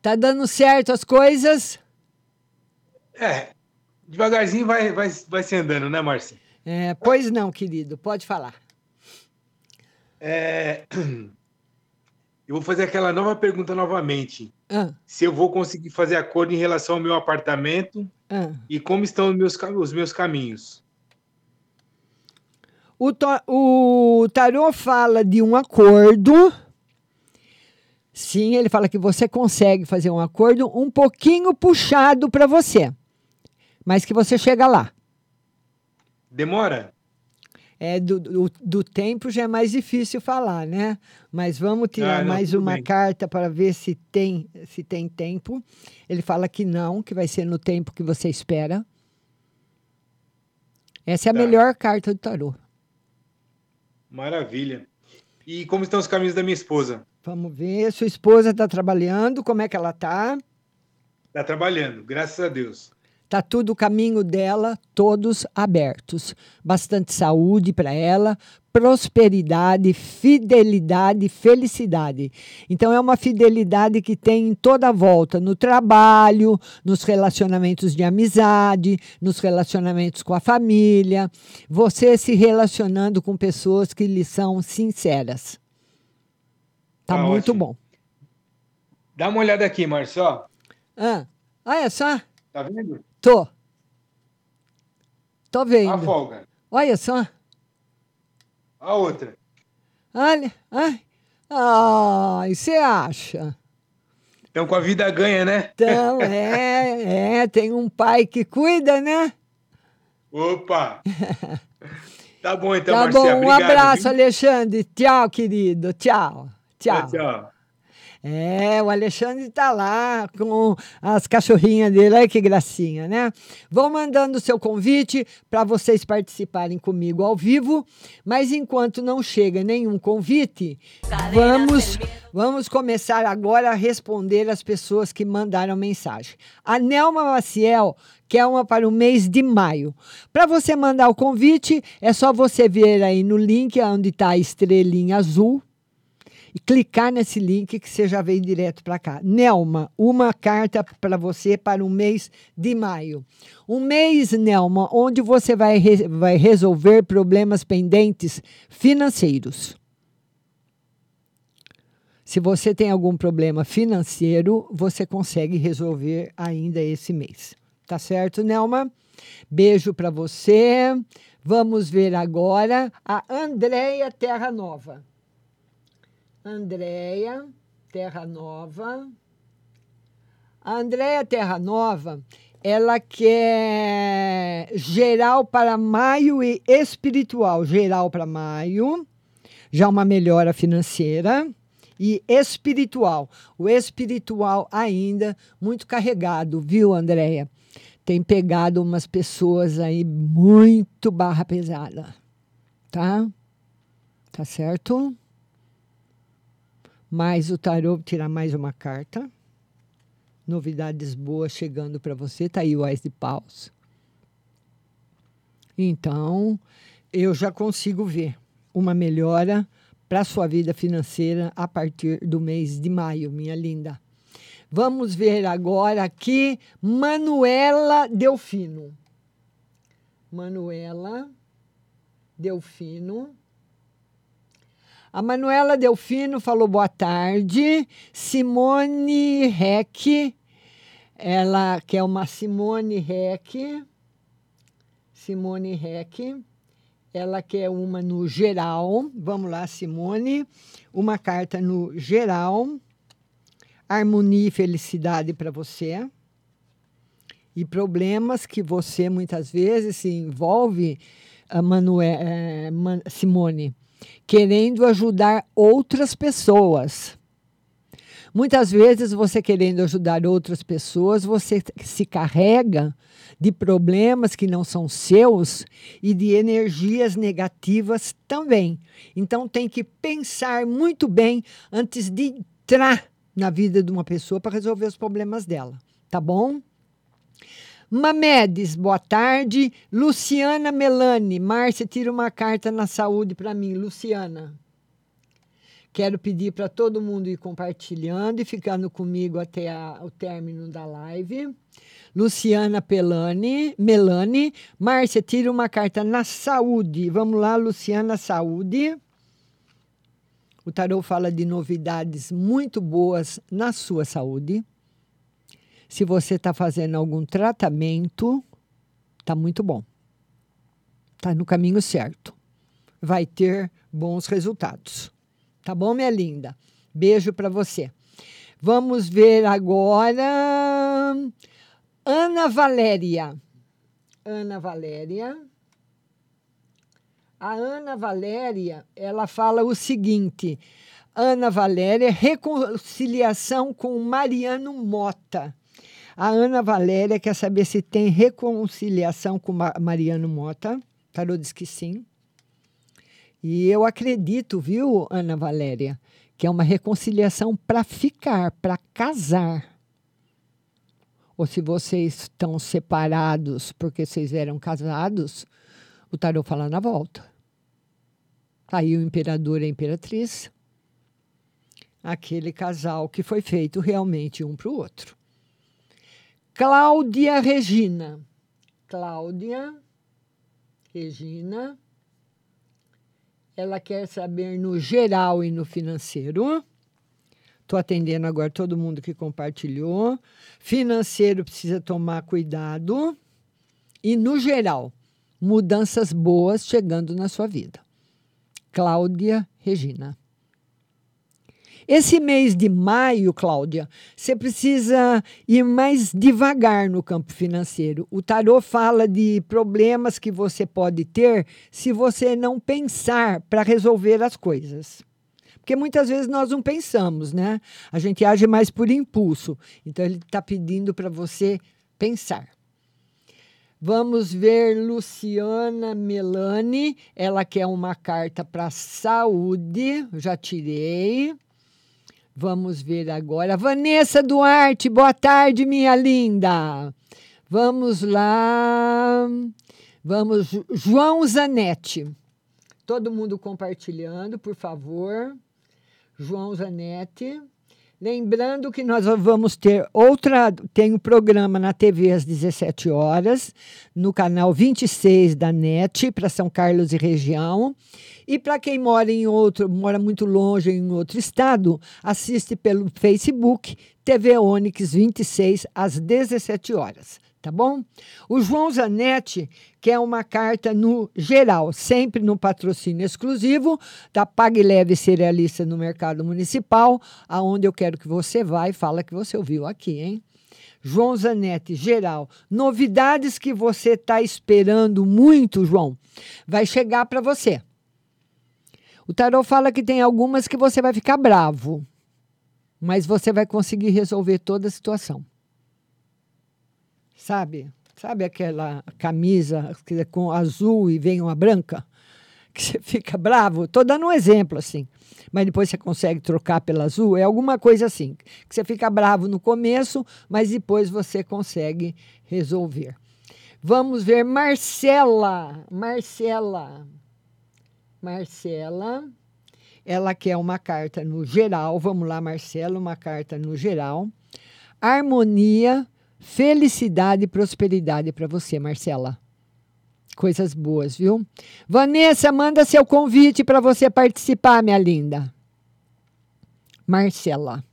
Tá dando certo as coisas?
É, devagarzinho vai, vai, vai se andando, né, Márcia?
É, pois não, querido, pode falar.
É, eu vou fazer aquela nova pergunta novamente.
Ah.
Se eu vou conseguir fazer acordo em relação ao meu apartamento
Ah.
e como estão os meus, os meus caminhos.
O, o tarô fala de um acordo. Sim, ele fala que você consegue fazer um acordo um pouquinho puxado para você, mas que você chega lá.
Demora?
É, do, do, do tempo já é mais difícil falar, né? Mas vamos tirar
Ah, não,
mais uma
bem.
carta para ver se tem, se tem tempo. Ele fala que não, que vai ser no tempo que você espera. Essa é a
Tá.
melhor carta do tarô.
Maravilha. E como estão os caminhos da minha esposa?
Vamos ver. Sua esposa está trabalhando, como é que ela está?
Está trabalhando, graças a Deus.
Tá tudo o caminho dela, todos abertos. Bastante saúde para ela, prosperidade, fidelidade, felicidade. Então é uma fidelidade que tem em toda a volta, no trabalho, nos relacionamentos de amizade, nos relacionamentos com a família, você se relacionando com pessoas que lhe são sinceras. Tá
Tá
muito
ótimo.
bom.
Dá uma olhada aqui, Márcia. ó.
Ah, olha só.
Tá vendo?
Tô. Tô vendo.
A folga.
Olha só.
A outra.
Olha. Ai. Ai, você acha?
Então, com a vida ganha, né?
Então, é, é. Tem um pai que cuida, né?
Opa! Tá bom, então,
Tá
Marcia,
bom, um
obrigado,
abraço,
viu?
Alexandre. Tchau, querido. Tchau. Tchau.
Tchau, tchau.
É, o Alexandre tá lá com as cachorrinhas dele, olha que gracinha, né? Vou mandando o seu convite para vocês participarem comigo ao vivo, mas enquanto não chega nenhum convite, vamos, vamos começar agora a responder as pessoas que mandaram mensagem. A Nelma Maciel quer uma para o mês de maio. Para você mandar o convite, é só você ver aí no link onde está a estrelinha azul e clicar nesse link que você já vem direto para cá. Nelma, uma carta para você para o mês de maio. Um mês, Nelma, onde você vai, re- vai resolver problemas pendentes financeiros. Se você tem algum problema financeiro, você consegue resolver ainda esse mês. Tá certo, Nelma? Beijo para você. Vamos ver agora a Andréia Terra Nova. Andréia Terra Nova. A Andréia Terra Nova, ela quer geral para maio e espiritual. Geral para maio, já uma melhora financeira. E espiritual. O espiritual ainda muito carregado, viu, Andréia? Tem pegado umas pessoas aí muito barra pesada. Tá? Tá certo? Mas o tarô tirar mais uma carta. Novidades boas chegando para você. Tá aí o Ás de Paus. Então, eu já consigo ver uma melhora para sua vida financeira a partir do mês de maio, minha linda. Vamos ver agora aqui Manuela Delfino. Manuela Delfino. A Manuela Delfino falou boa tarde. Simone Reck, ela que é uma Simone Reck. Simone Reck. Ela quer uma no geral. Vamos lá, Simone. Uma carta no geral. Harmonia e felicidade para você. E problemas que você muitas vezes se envolve, a Manue, eh, Simone, querendo ajudar outras pessoas. Muitas vezes você querendo ajudar outras pessoas, você se carrega de problemas que não são seus e de energias negativas também. Então tem que pensar muito bem antes de entrar na vida de uma pessoa para resolver os problemas dela, tá bom? Mamedes, boa tarde. Luciana Melani, Márcia, tira uma carta na saúde para mim, Luciana. Quero pedir para todo mundo ir compartilhando e ficando comigo até a- o término da live. Luciana Pelani, Melani, Márcia, tira uma carta na saúde. Vamos lá, Luciana, saúde. O tarô fala de novidades muito boas na sua saúde. Se você está fazendo algum tratamento, está muito bom. Está no caminho certo. Vai ter bons resultados. Tá bom, minha linda? Beijo para você. Vamos ver agora. Ana Valéria. Ana Valéria. A Ana Valéria, ela fala o seguinte: Ana Valéria, reconciliação com Mariano Mota. A Ana Valéria quer saber se tem reconciliação com Ma- Mariano Mota. Tarô diz que sim. E eu acredito, viu, Ana Valéria, que é uma reconciliação para ficar, para casar. Ou se vocês estão separados porque vocês eram casados, o tarô fala na volta. Tá Aí o imperador e a imperatriz. Aquele casal que foi feito realmente um para o outro. Cláudia Regina. Cláudia Regina. Ela quer saber no geral e no financeiro. Estou atendendo agora todo mundo que compartilhou. Financeiro precisa tomar cuidado. E, no geral, mudanças boas chegando na sua vida. Cláudia Regina. Esse mês de maio, Cláudia, você precisa ir mais devagar no campo financeiro. O tarô fala de problemas que você pode ter se você não pensar para resolver as coisas. Porque muitas vezes nós não pensamos, né? A gente age mais por impulso. Então ele está pedindo para você pensar. Vamos ver Luciana Melani. Ela quer uma carta para saúde. Já tirei. Vamos ver agora. Vanessa Duarte, boa tarde, minha linda. Vamos lá. Vamos, João Zanetti. Todo mundo compartilhando, por favor. João Zanetti. Lembrando que nós vamos ter outra, tem um programa na TV às 17 horas, no canal 26 da NET, para São Carlos e região. E para quem mora em outro, mora muito longe em outro estado, assiste pelo Facebook TV Onix 26 às 17 horas tá bom? O João Zanetti quer uma carta no geral, sempre no patrocínio exclusivo da Pague Leve Cerealista no Mercado Municipal, aonde eu quero que você vá e fala que você ouviu aqui, hein? João Zanetti, geral. Novidades que você está esperando muito, João, vai chegar para você. O tarot fala que tem algumas que você vai ficar bravo, mas você vai conseguir resolver toda a situação sabe? Sabe aquela camisa com azul e vem uma branca? Que você fica bravo? Estou dando um exemplo assim. Mas depois você consegue trocar pela azul. É alguma coisa assim. Que você fica bravo no começo, mas depois você consegue resolver. Vamos ver Marcela. Marcela. Marcela. Ela quer uma carta no geral. Vamos lá, Marcela, uma carta no geral. Harmonia Felicidade e prosperidade para você, Marcela. Coisas boas, viu? Vanessa, manda seu convite para você participar, minha linda. Marcela.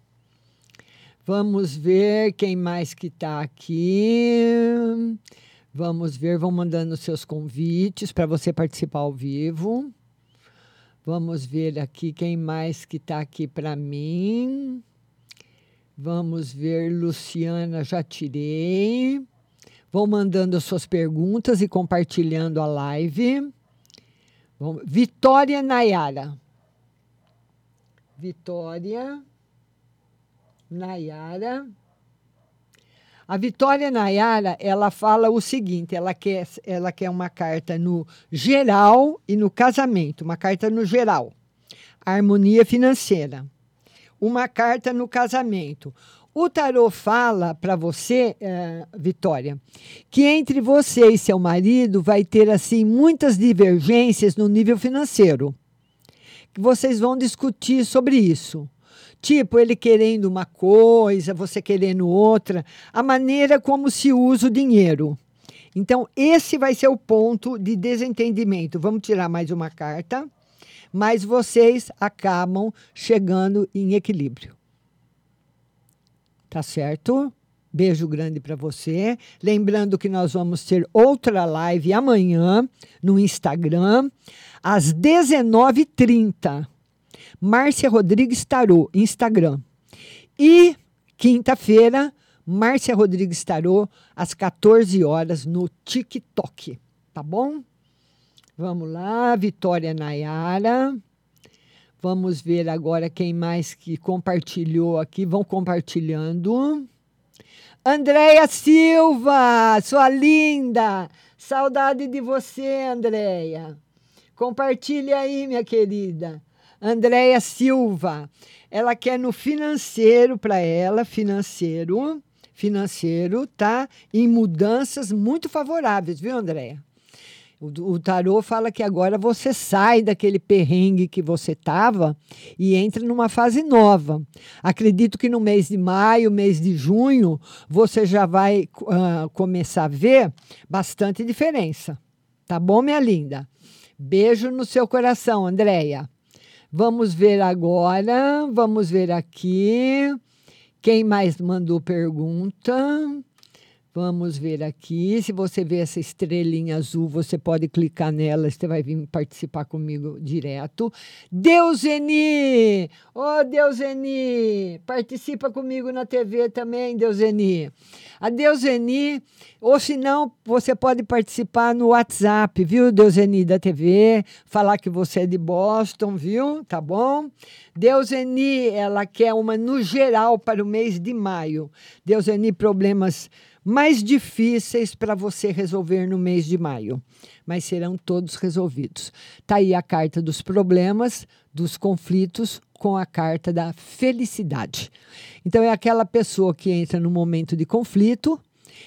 Vamos ver quem mais que está aqui. Vamos ver, vão mandando seus convites para você participar ao vivo. Vamos ver aqui quem mais que está aqui para mim. Vamos ver, Luciana, já tirei. Vão mandando as suas perguntas e compartilhando a live. Vamos, Vitória Nayara. Vitória Nayara. A Vitória Nayara, ela fala o seguinte, ela quer, ela quer uma carta no geral e no casamento, uma carta no geral. Harmonia financeira uma carta no casamento. O tarô fala para você, é, Vitória, que entre você e seu marido vai ter assim muitas divergências no nível financeiro. Que vocês vão discutir sobre isso. Tipo, ele querendo uma coisa, você querendo outra, a maneira como se usa o dinheiro. Então, esse vai ser o ponto de desentendimento. Vamos tirar mais uma carta mas vocês acabam chegando em equilíbrio. Tá certo? Beijo grande para você. Lembrando que nós vamos ter outra live amanhã no Instagram, às 19h30. Márcia Rodrigues Tarô, Instagram. E quinta-feira, Márcia Rodrigues Tarô, às 14 horas no TikTok. Tá bom? Vamos lá, Vitória Nayara. Vamos ver agora quem mais que compartilhou aqui. Vão compartilhando. Andréia Silva, sua linda. Saudade de você, Andréia. Compartilhe aí, minha querida. Andréia Silva. Ela quer no financeiro para ela, financeiro, financeiro, tá? Em mudanças muito favoráveis, viu, Andréia? O, o tarô fala que agora você sai daquele perrengue que você estava e entra numa fase nova. Acredito que no mês de maio, mês de junho, você já vai uh, começar a ver bastante diferença. Tá bom, minha linda? Beijo no seu coração, Andréia. Vamos ver agora, vamos ver aqui. Quem mais mandou pergunta? Vamos ver aqui. Se você vê essa estrelinha azul, você pode clicar nela, você vai vir participar comigo direto. Deuseni! Ô, oh, Deuseni! Participa comigo na TV também, Deuseni. A Deuseni, ou se não, você pode participar no WhatsApp, viu, Deuseni da TV? Falar que você é de Boston, viu? Tá bom? Deuseni, ela quer uma no geral para o mês de maio. Deuseni, problemas mais difíceis para você resolver no mês de maio, mas serão todos resolvidos. Tá aí a carta dos problemas, dos conflitos com a carta da felicidade. Então é aquela pessoa que entra no momento de conflito,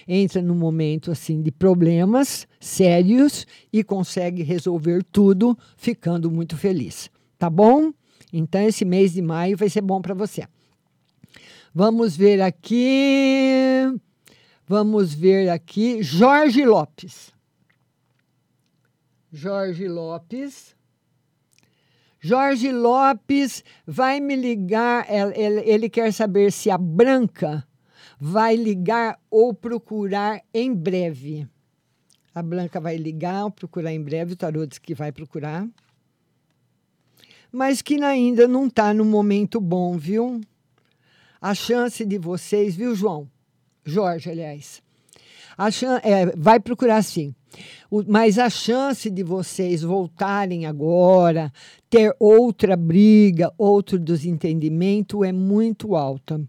entra no momento assim de problemas sérios e consegue resolver tudo ficando muito feliz. Tá bom? Então esse mês de maio vai ser bom para você. Vamos ver aqui. Vamos ver aqui. Jorge Lopes. Jorge Lopes. Jorge Lopes vai me ligar. Ele, quer saber se a Branca vai ligar ou procurar em breve. A Branca vai ligar ou procurar em breve. O tarô diz que vai procurar. Mas que ainda não está no momento bom, viu? A chance de vocês, viu, João? Jorge, aliás. É, vai procurar sim. O, mas a chance de vocês voltarem agora, ter outra briga, outro desentendimento é muito alta.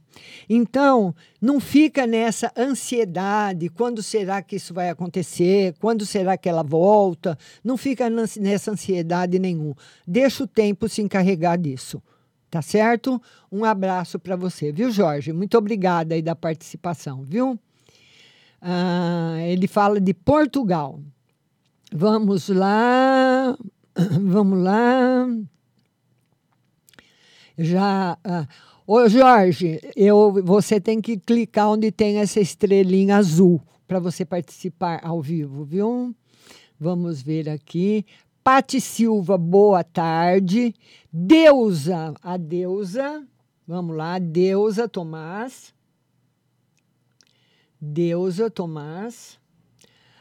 Então, não fica nessa ansiedade, quando será que isso vai acontecer? Quando será que ela volta? Não fica nessa ansiedade nenhum. Deixa o tempo se encarregar disso. Tá certo? Um abraço para você, viu, Jorge? Muito obrigada aí da participação, viu? Ah, ele fala de Portugal. Vamos lá, vamos lá. Já. Ah, ô, Jorge, eu, você tem que clicar onde tem essa estrelinha azul para você participar ao vivo, viu? Vamos ver aqui. Pati Silva, boa tarde. Deusa, a Deusa, vamos lá, Deusa Tomás. Deusa Tomás.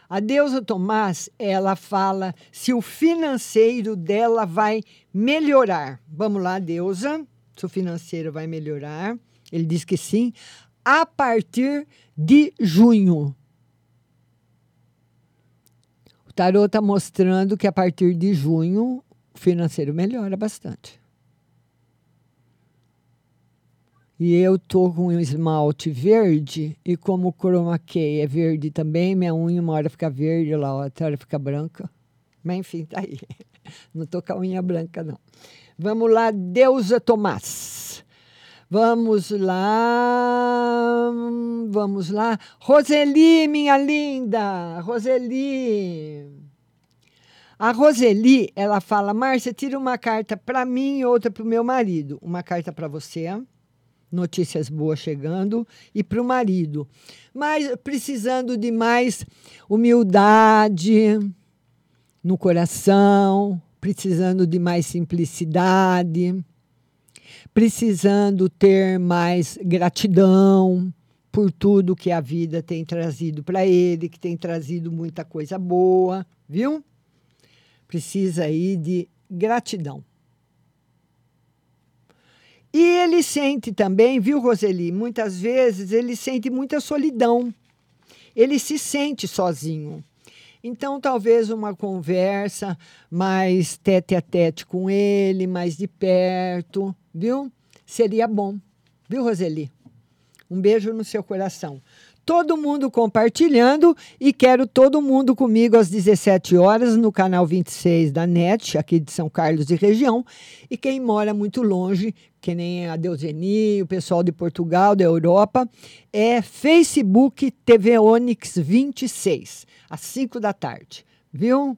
A Deusa Tomás, ela fala se o financeiro dela vai melhorar. Vamos lá, Deusa, se o financeiro vai melhorar. Ele diz que sim, a partir de junho. O tarô está mostrando que a partir de junho o financeiro melhora bastante. E eu tô com um esmalte verde e como o chroma key é verde também, minha unha uma hora fica verde, lá outra hora fica branca. Mas enfim, tá aí. Não tô com a unha branca não. Vamos lá, Deusa Tomás. Vamos lá, vamos lá. Roseli, minha linda, Roseli. A Roseli, ela fala: Márcia, tira uma carta para mim e outra para o meu marido. Uma carta para você, notícias boas chegando, e para o marido. Mas precisando de mais humildade no coração, precisando de mais simplicidade precisando ter mais gratidão por tudo que a vida tem trazido para ele, que tem trazido muita coisa boa, viu? Precisa aí de gratidão. E ele sente também, viu, Roseli? Muitas vezes ele sente muita solidão. Ele se sente sozinho. Então, talvez uma conversa mais tete a tete com ele, mais de perto, viu? Seria bom, viu, Roseli? Um beijo no seu coração. Todo mundo compartilhando e quero todo mundo comigo às 17 horas no canal 26 da NET, aqui de São Carlos e região. E quem mora muito longe, que nem a Deuseni, o pessoal de Portugal, da Europa, é Facebook TV Onix 26, às 5 da tarde, viu?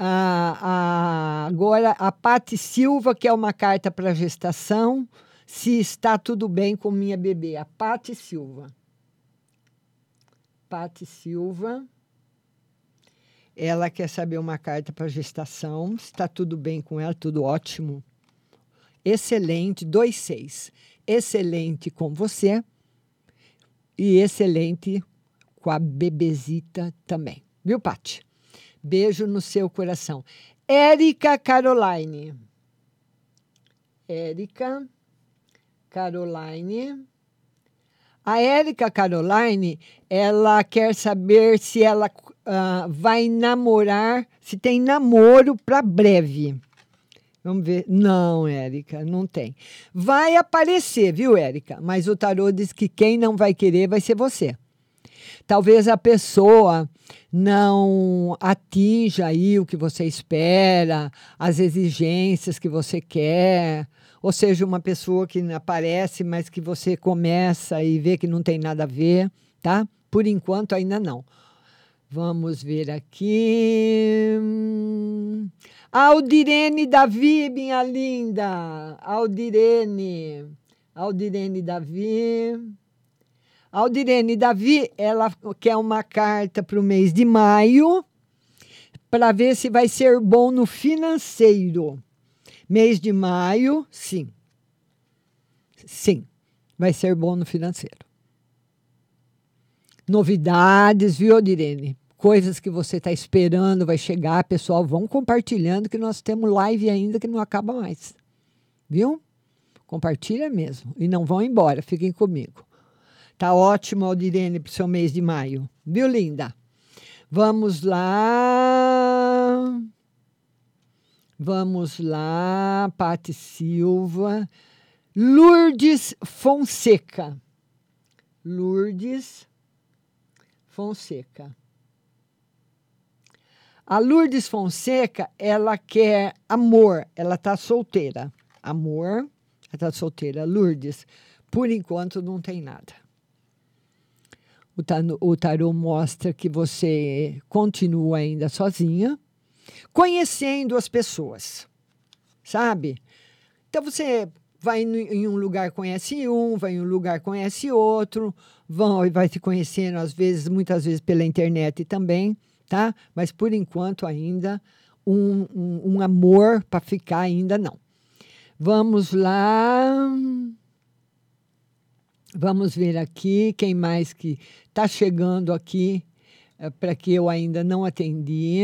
A, agora, a Pati Silva, que é uma carta para gestação, se está tudo bem com minha bebê. A Pati Silva. Pati Silva. Ela quer saber uma carta para gestação. Está tudo bem com ela, tudo ótimo. Excelente, 2-6. Excelente com você e excelente com a bebezita também. Viu, Pati? Beijo no seu coração. Érica Caroline. Érica Caroline. A Érica Caroline, ela quer saber se ela uh, vai namorar, se tem namoro para breve. Vamos ver. Não, Érica, não tem. Vai aparecer, viu, Érica? Mas o tarô diz que quem não vai querer vai ser você. Talvez a pessoa não atinja aí o que você espera, as exigências que você quer, ou seja, uma pessoa que aparece, mas que você começa e vê que não tem nada a ver, tá? Por enquanto ainda não. Vamos ver aqui. Aldirene Davi, minha linda. Aldirene. Aldirene Davi. Aldirene Davi, ela quer uma carta para o mês de maio para ver se vai ser bom no financeiro. Mês de maio, sim. Sim, vai ser bom no financeiro. Novidades, viu, Aldirene? Coisas que você está esperando vai chegar, pessoal, vão compartilhando que nós temos live ainda que não acaba mais. Viu? Compartilha mesmo. E não vão embora, fiquem comigo. Tá ótimo, Aldirene, para o seu mês de maio. Viu, linda? Vamos lá. Vamos lá, Pati Silva. Lourdes Fonseca. Lourdes Fonseca. A Lourdes Fonseca, ela quer amor, ela está solteira. Amor, ela está solteira. Lourdes, por enquanto não tem nada. O tarô, o tarô mostra que você continua ainda sozinha, conhecendo as pessoas, sabe? Então você vai em um lugar conhece um, vai em um lugar conhece outro, vão vai se conhecendo às vezes, muitas vezes pela internet também, tá? Mas por enquanto ainda um, um, um amor para ficar ainda não. Vamos lá. Vamos ver aqui quem mais que está chegando aqui é, para que eu ainda não atendi.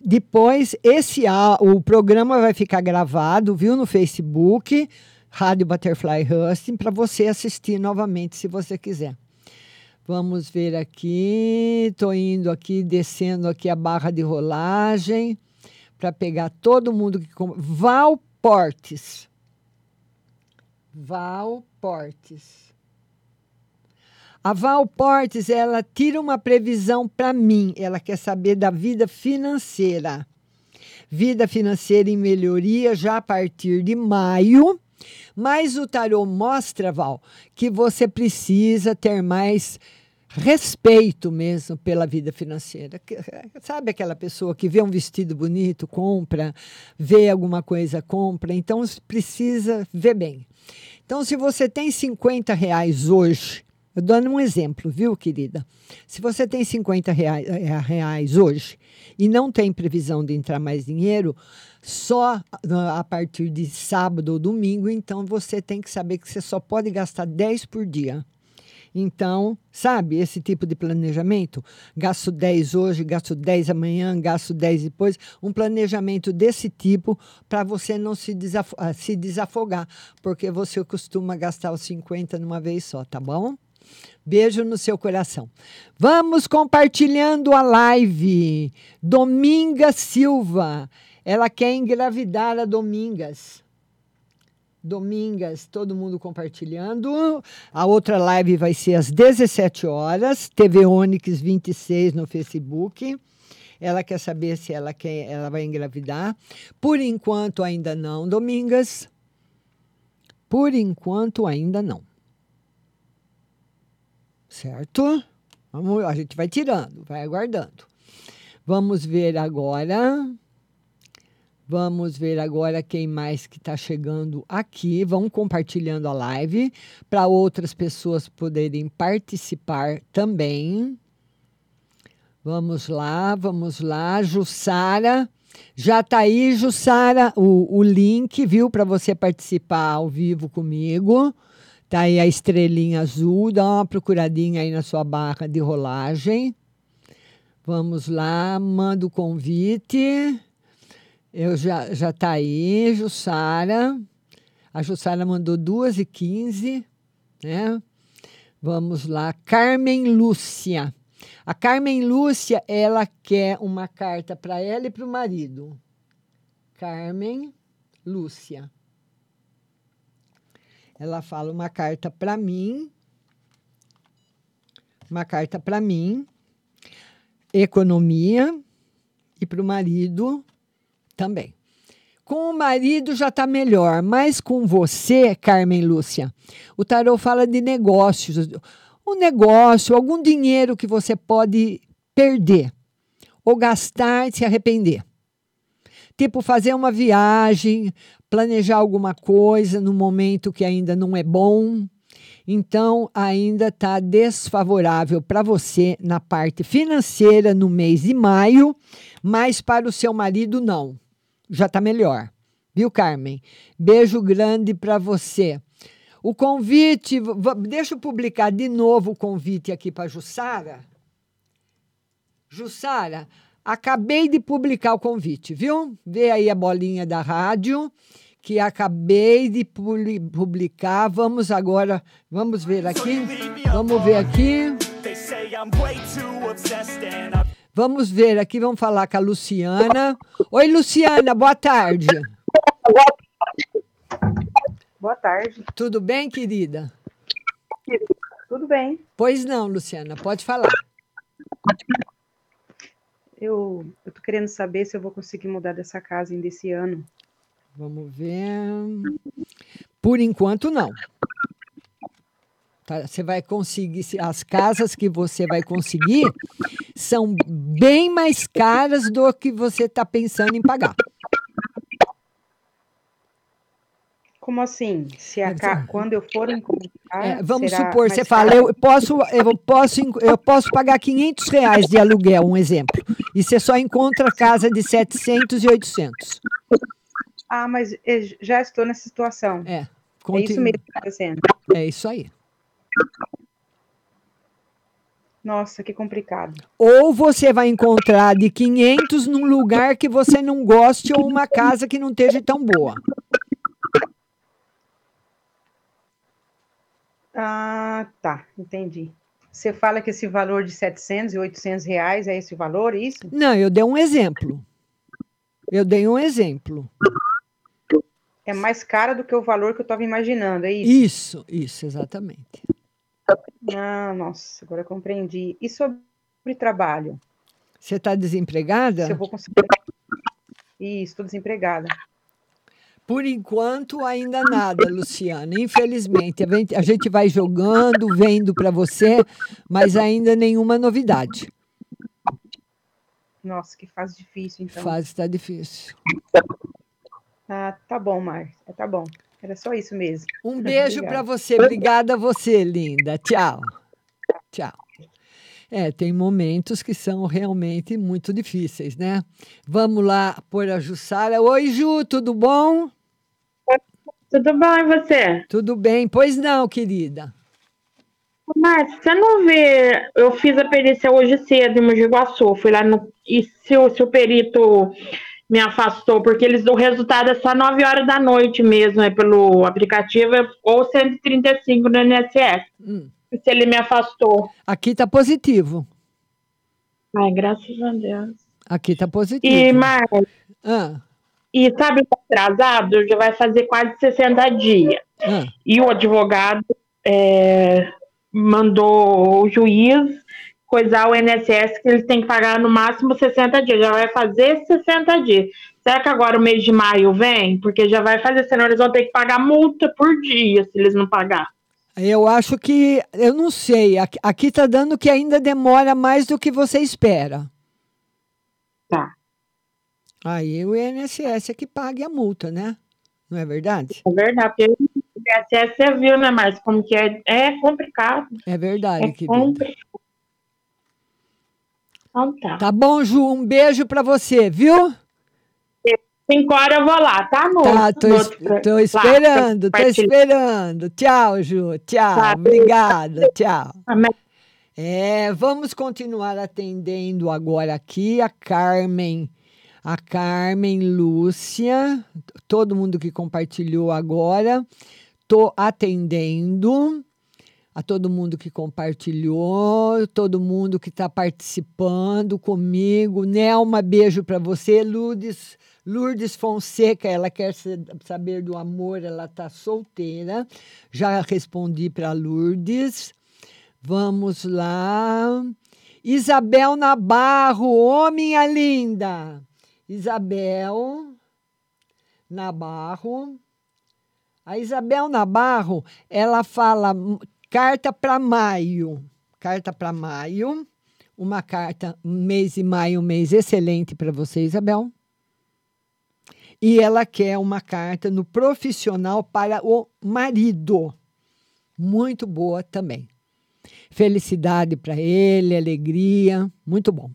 Depois, esse o programa vai ficar gravado, viu, no Facebook, Rádio Butterfly Husting, para você assistir novamente, se você quiser. Vamos ver aqui. Estou indo aqui, descendo aqui a barra de rolagem para pegar todo mundo que. Val Portes. Val Portes. A Val Portes, ela tira uma previsão para mim. Ela quer saber da vida financeira. Vida financeira em melhoria já a partir de maio. Mas o tarô mostra, Val, que você precisa ter mais respeito mesmo pela vida financeira. Sabe aquela pessoa que vê um vestido bonito, compra, vê alguma coisa, compra. Então precisa ver bem. Então, se você tem 50 reais hoje eu dando um exemplo, viu, querida? Se você tem 50 reais, eh, reais hoje e não tem previsão de entrar mais dinheiro, só ah, a partir de sábado ou domingo, então você tem que saber que você só pode gastar 10 por dia. Então, sabe, esse tipo de planejamento? Gasto 10 hoje, gasto 10 amanhã, gasto 10 depois. Um planejamento desse tipo para você não se, desaf ah, se desafogar, porque você costuma gastar os 50 numa vez só, tá bom? Beijo no seu coração. Vamos compartilhando a live. Dominga Silva. Ela quer engravidar a Domingas. Domingas, todo mundo compartilhando. A outra live vai ser às 17 horas, TV Onix 26 no Facebook. Ela quer saber se ela quer, ela vai engravidar. Por enquanto ainda não, Domingas. Por enquanto ainda não. Certo? Vamos, a gente vai tirando, vai aguardando. Vamos ver agora. Vamos ver agora quem mais que está chegando aqui. Vão compartilhando a live para outras pessoas poderem participar também. Vamos lá, vamos lá. Jussara. Já tá aí, Jussara, o, o link, viu, para você participar ao vivo comigo. Tá aí a estrelinha azul, dá uma procuradinha aí na sua barra de rolagem. Vamos lá, manda o convite. Eu já, já tá aí, Jussara. A Jussara mandou 2 e 15 né? Vamos lá, Carmen Lúcia. A Carmen Lúcia, ela quer uma carta para ela e para o marido. Carmen Lúcia. Ela fala uma carta para mim. Uma carta para mim. Economia. E para o marido também. Com o marido já está melhor, mas com você, Carmen Lúcia, o tarô fala de negócios. Um negócio, algum dinheiro que você pode perder ou gastar e se arrepender. Tipo, fazer uma viagem, planejar alguma coisa no momento que ainda não é bom. Então, ainda está desfavorável para você na parte financeira no mês de maio, mas para o seu marido, não já está melhor. Viu, Carmen? Beijo grande para você. O convite, deixa eu publicar de novo o convite aqui para Jussara. Jussara, acabei de publicar o convite, viu? Vê aí a bolinha da rádio que acabei de publicar. Vamos agora, vamos ver aqui. Vamos ver aqui. Vamos ver aqui, vamos falar com a Luciana. Oi, Luciana, boa tarde.
Boa tarde.
Tudo bem, querida?
Tudo bem.
Pois não, Luciana, pode falar.
Eu, eu tô querendo saber se eu vou conseguir mudar dessa casa ainda esse ano.
Vamos ver. Por enquanto, não. Tá? Você vai conseguir, as casas que você vai conseguir são bem mais caras do que você está pensando em pagar.
Como assim? Se a ca... quando eu for encontrar.
É, vamos supor, você fala, eu posso, eu, posso, eu posso pagar 500 reais de aluguel, um exemplo. E você só encontra casa de 700 e 800.
Ah, mas já estou nessa situação.
É.
Continu... É isso mesmo que está acontecendo.
É isso aí.
Nossa, que complicado.
Ou você vai encontrar de 500 num lugar que você não goste ou uma casa que não esteja tão boa.
Ah, tá, entendi. Você fala que esse valor de 700 e 800 reais é esse valor, é isso?
Não, eu dei um exemplo. Eu dei um exemplo.
É mais cara do que o valor que eu estava imaginando, é isso?
Isso, isso, exatamente.
Ah, nossa, agora eu compreendi. E sobre trabalho?
Você está desempregada?
Se eu vou conseguir. Isso, estou desempregada.
Por enquanto, ainda nada, Luciana. Infelizmente, a gente vai jogando, vendo para você, mas ainda nenhuma novidade.
Nossa, que fase difícil, então.
Fase está difícil.
Ah, tá bom, Mar. Tá bom. Era só isso mesmo.
Um beijo para você. Obrigada a você, linda. Tchau. Tchau. É, tem momentos que são realmente muito difíceis, né? Vamos lá pôr a Jussara. Oi, Ju, tudo bom?
Tudo bom, e você?
Tudo bem. Pois não, querida.
Mas você não vê. Eu fiz a perícia hoje cedo em Mogi Guaçu. Fui lá no. E se o, se o perito me afastou, porque eles o resultado é só 9 horas da noite mesmo, é pelo aplicativo, ou 135 no INSS. Hum. Se ele me afastou.
Aqui tá positivo.
Ai, graças a Deus.
Aqui tá positivo.
E, Marcos, ah. E sabe, atrasado, já vai fazer quase 60 dias. Ah. E o advogado é, mandou o juiz coisar o INSS que eles têm que pagar no máximo 60 dias. Já vai fazer 60 dias. Será que agora o mês de maio vem? Porque já vai fazer, senão eles vão ter que pagar multa por dia se eles não pagar.
Eu acho que, eu não sei, aqui está dando que ainda demora mais do que você espera.
Tá.
Aí o INSS é que pague a multa, né? Não é verdade?
É verdade, porque o INSS você viu, né, mas como que é, é complicado.
É verdade, é querida. Complicado.
Então tá.
Tá bom, Ju? Um beijo pra você, viu?
Cinco horas eu vou lá, tá, amor?
Tá, tô, es tô esperando, tô esperando. Tchau, Ju. Tchau. Tá, Obrigada. Tchau. É, vamos continuar atendendo agora aqui a Carmen. A Carmen Lúcia, todo mundo que compartilhou agora. Tô atendendo a todo mundo que compartilhou, todo mundo que está participando comigo. Nelma, beijo para você. Lourdes Lourdes Fonseca, ela quer saber do amor, ela está solteira. Já respondi para Lourdes. Vamos lá. Isabel Nabarro, ô minha linda. Isabel Nabarro. A Isabel Nabarro, ela fala carta para maio. Carta para maio. Uma carta, mês de maio, mês excelente para você, Isabel e ela quer uma carta no profissional para o marido. Muito boa também. Felicidade para ele, alegria, muito bom.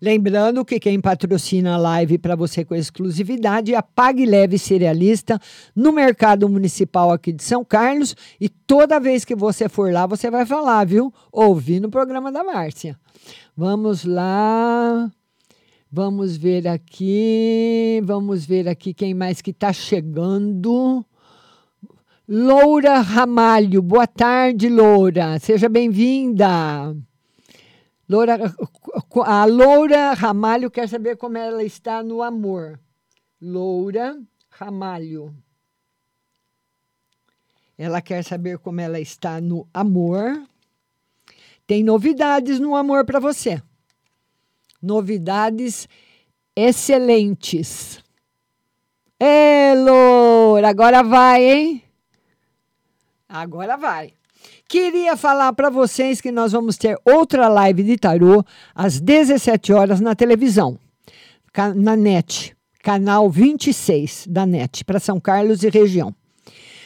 Lembrando que quem patrocina a live para você com exclusividade é a Pague Leve Cerealista no Mercado Municipal aqui de São Carlos. E toda vez que você for lá, você vai falar, viu? Ouvir no programa da Márcia. Vamos lá. Vamos ver aqui, vamos ver aqui quem mais que está chegando. Loura Ramalho, boa tarde, Loura, seja bem-vinda. Loura, a Loura Ramalho quer saber como ela está no amor. Loura Ramalho. Ela quer saber como ela está no amor. Tem novidades no amor para você novidades excelentes. É, Loura, agora vai, hein? Agora vai. Queria falar para vocês que nós vamos ter outra live de tarô às 17 horas na televisão, na NET, canal 26 da NET, para São Carlos e região.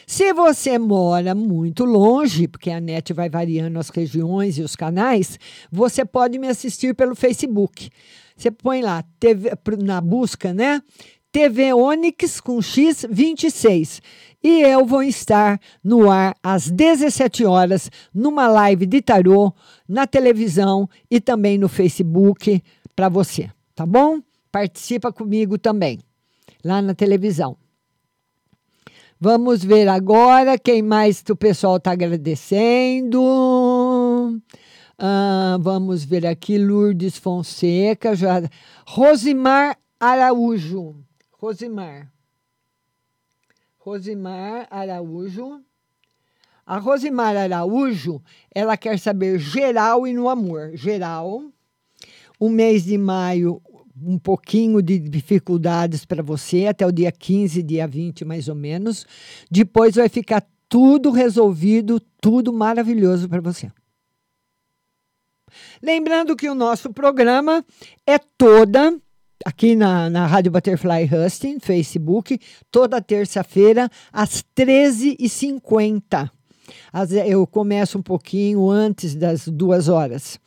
Se você mora muito longe, porque a net vai variando as regiões e os canais, você pode me assistir pelo Facebook. Você põe lá TV, na busca, né? TV Onix com X 26. E eu vou estar no ar às 17 horas, numa live de tarô, na televisão e também no Facebook para você, tá bom? Participa comigo também, lá na televisão. Vamos ver agora quem mais o pessoal está agradecendo. Ah, vamos ver aqui, Lourdes Fonseca, já. Rosimar Araújo. Rosimar. Rosimar Araújo. A Rosimar Araújo, ela quer saber geral e no amor. Geral. O mês de maio, um pouquinho de dificuldades para você até o dia 15, dia 20 mais ou menos. Depois vai ficar tudo resolvido, tudo maravilhoso para você. Lembrando que o nosso programa é toda aqui na, na Rádio Butterfly Husting, Facebook, toda terça-feira, às 13h50. Eu começo um pouquinho antes das duas horas.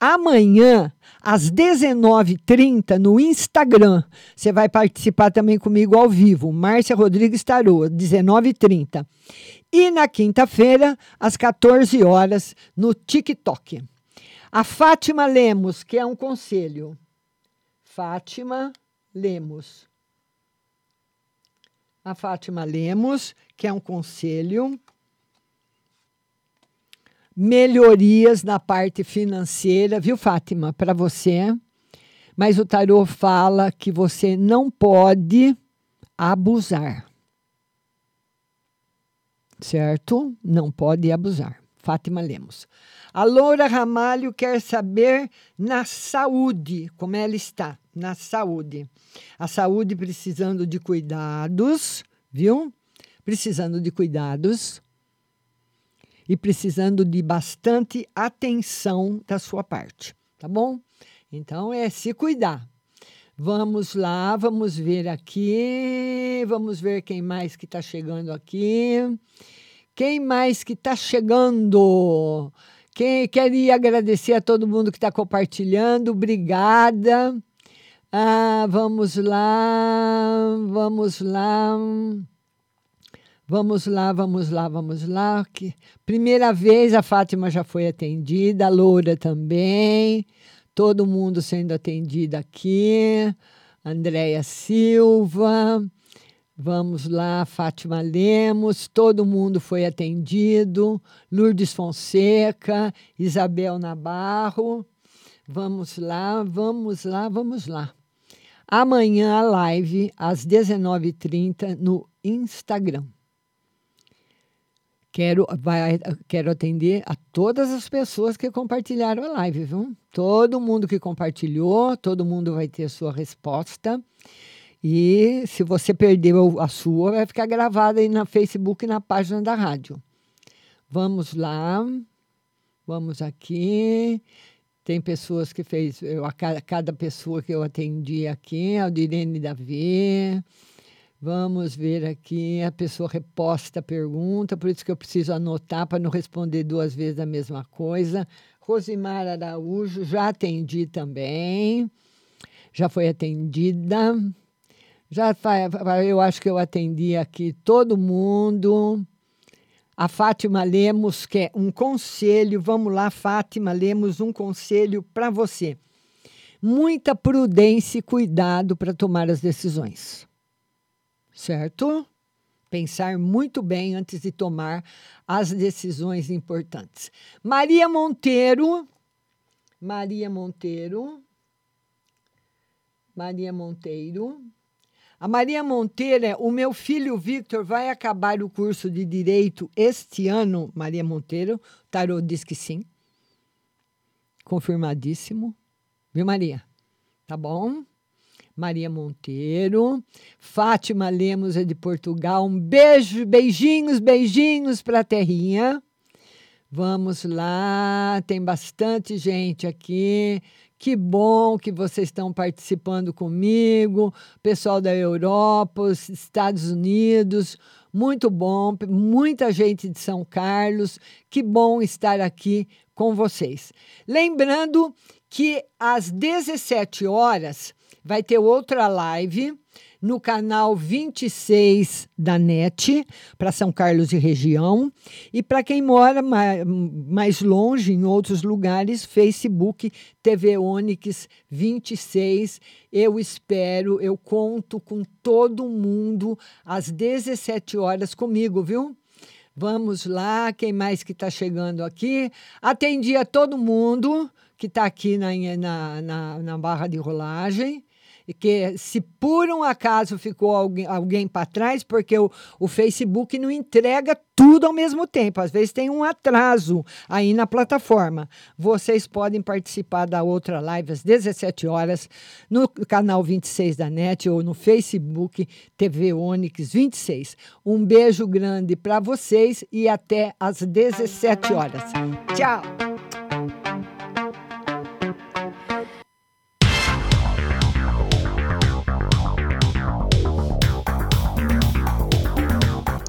Amanhã, às 19h30, no Instagram, você vai participar também comigo ao vivo. Márcia Rodrigues Tarô, 19h30. E na quinta-feira, às 14 horas, no TikTok. A Fátima Lemos, que é um conselho. Fátima Lemos. A Fátima Lemos, que é um conselho melhorias na parte financeira, viu, Fátima, para você. Mas o tarô fala que você não pode abusar. Certo? Não pode abusar. Fátima Lemos. A Loura Ramalho quer saber na saúde, como ela está, na saúde. A saúde precisando de cuidados, viu? Precisando de cuidados e precisando de bastante atenção da sua parte, tá bom? Então é se cuidar. Vamos lá, vamos ver aqui, vamos ver quem mais que está chegando aqui. Quem mais que está chegando? Quem queria agradecer a todo mundo que está compartilhando, obrigada. Ah, vamos lá, vamos lá. Vamos lá, vamos lá, vamos lá. Que, primeira vez a Fátima já foi atendida, a Loura também. Todo mundo sendo atendida aqui. Andréia Silva. Vamos lá, Fátima Lemos, todo mundo foi atendido. Lourdes Fonseca, Isabel Nabarro. Vamos lá, vamos lá, vamos lá. Amanhã a live às 19h30 no Instagram. Quero, vai, quero atender a todas as pessoas que compartilharam a live, viu? Todo mundo que compartilhou, todo mundo vai ter sua resposta. E se você perdeu a sua, vai ficar gravada aí na Facebook e na página da rádio. Vamos lá. Vamos aqui. Tem pessoas que fez, eu, a cada, cada pessoa que eu atendi aqui, a Direne Davi, Vamos ver aqui, a pessoa reposta a pergunta, por isso que eu preciso anotar para não responder duas vezes a mesma coisa. Rosimar Araújo, já atendi também. Já foi atendida. Já eu acho que eu atendi aqui todo mundo. A Fátima Lemos quer um conselho. Vamos lá, Fátima Lemos, um conselho para você. Muita prudência e cuidado para tomar as decisões certo? Pensar muito bem antes de tomar as decisões importantes. Maria Monteiro, Maria Monteiro, Maria Monteiro. A Maria Monteiro é: o meu filho Victor vai acabar o curso de direito este ano. Maria Monteiro, tarô diz que sim. Confirmadíssimo. Viu, Maria? Tá bom? Maria Monteiro. Fátima Lemos é de Portugal. Um beijo, beijinhos, beijinhos para a terrinha. Vamos lá, tem bastante gente aqui. Que bom que vocês estão participando comigo. Pessoal da Europa, os Estados Unidos, muito bom. Muita gente de São Carlos. Que bom estar aqui com vocês. Lembrando que às 17 horas vai ter outra live no canal 26 da NET, para São Carlos e região. E para quem mora mais longe, em outros lugares, Facebook TV Onix 26. Eu espero, eu conto com todo mundo às 17 horas comigo, viu? Vamos lá, quem mais que está chegando aqui? Atendi a todo mundo que está aqui na, na, na, na barra de rolagem que se por um acaso ficou alguém, alguém para trás, porque o, o Facebook não entrega tudo ao mesmo tempo, às vezes tem um atraso aí na plataforma. Vocês podem participar da outra live às 17 horas no canal 26 da NET ou no Facebook TV Onix 26. Um beijo grande para vocês e até às 17 horas. Tchau!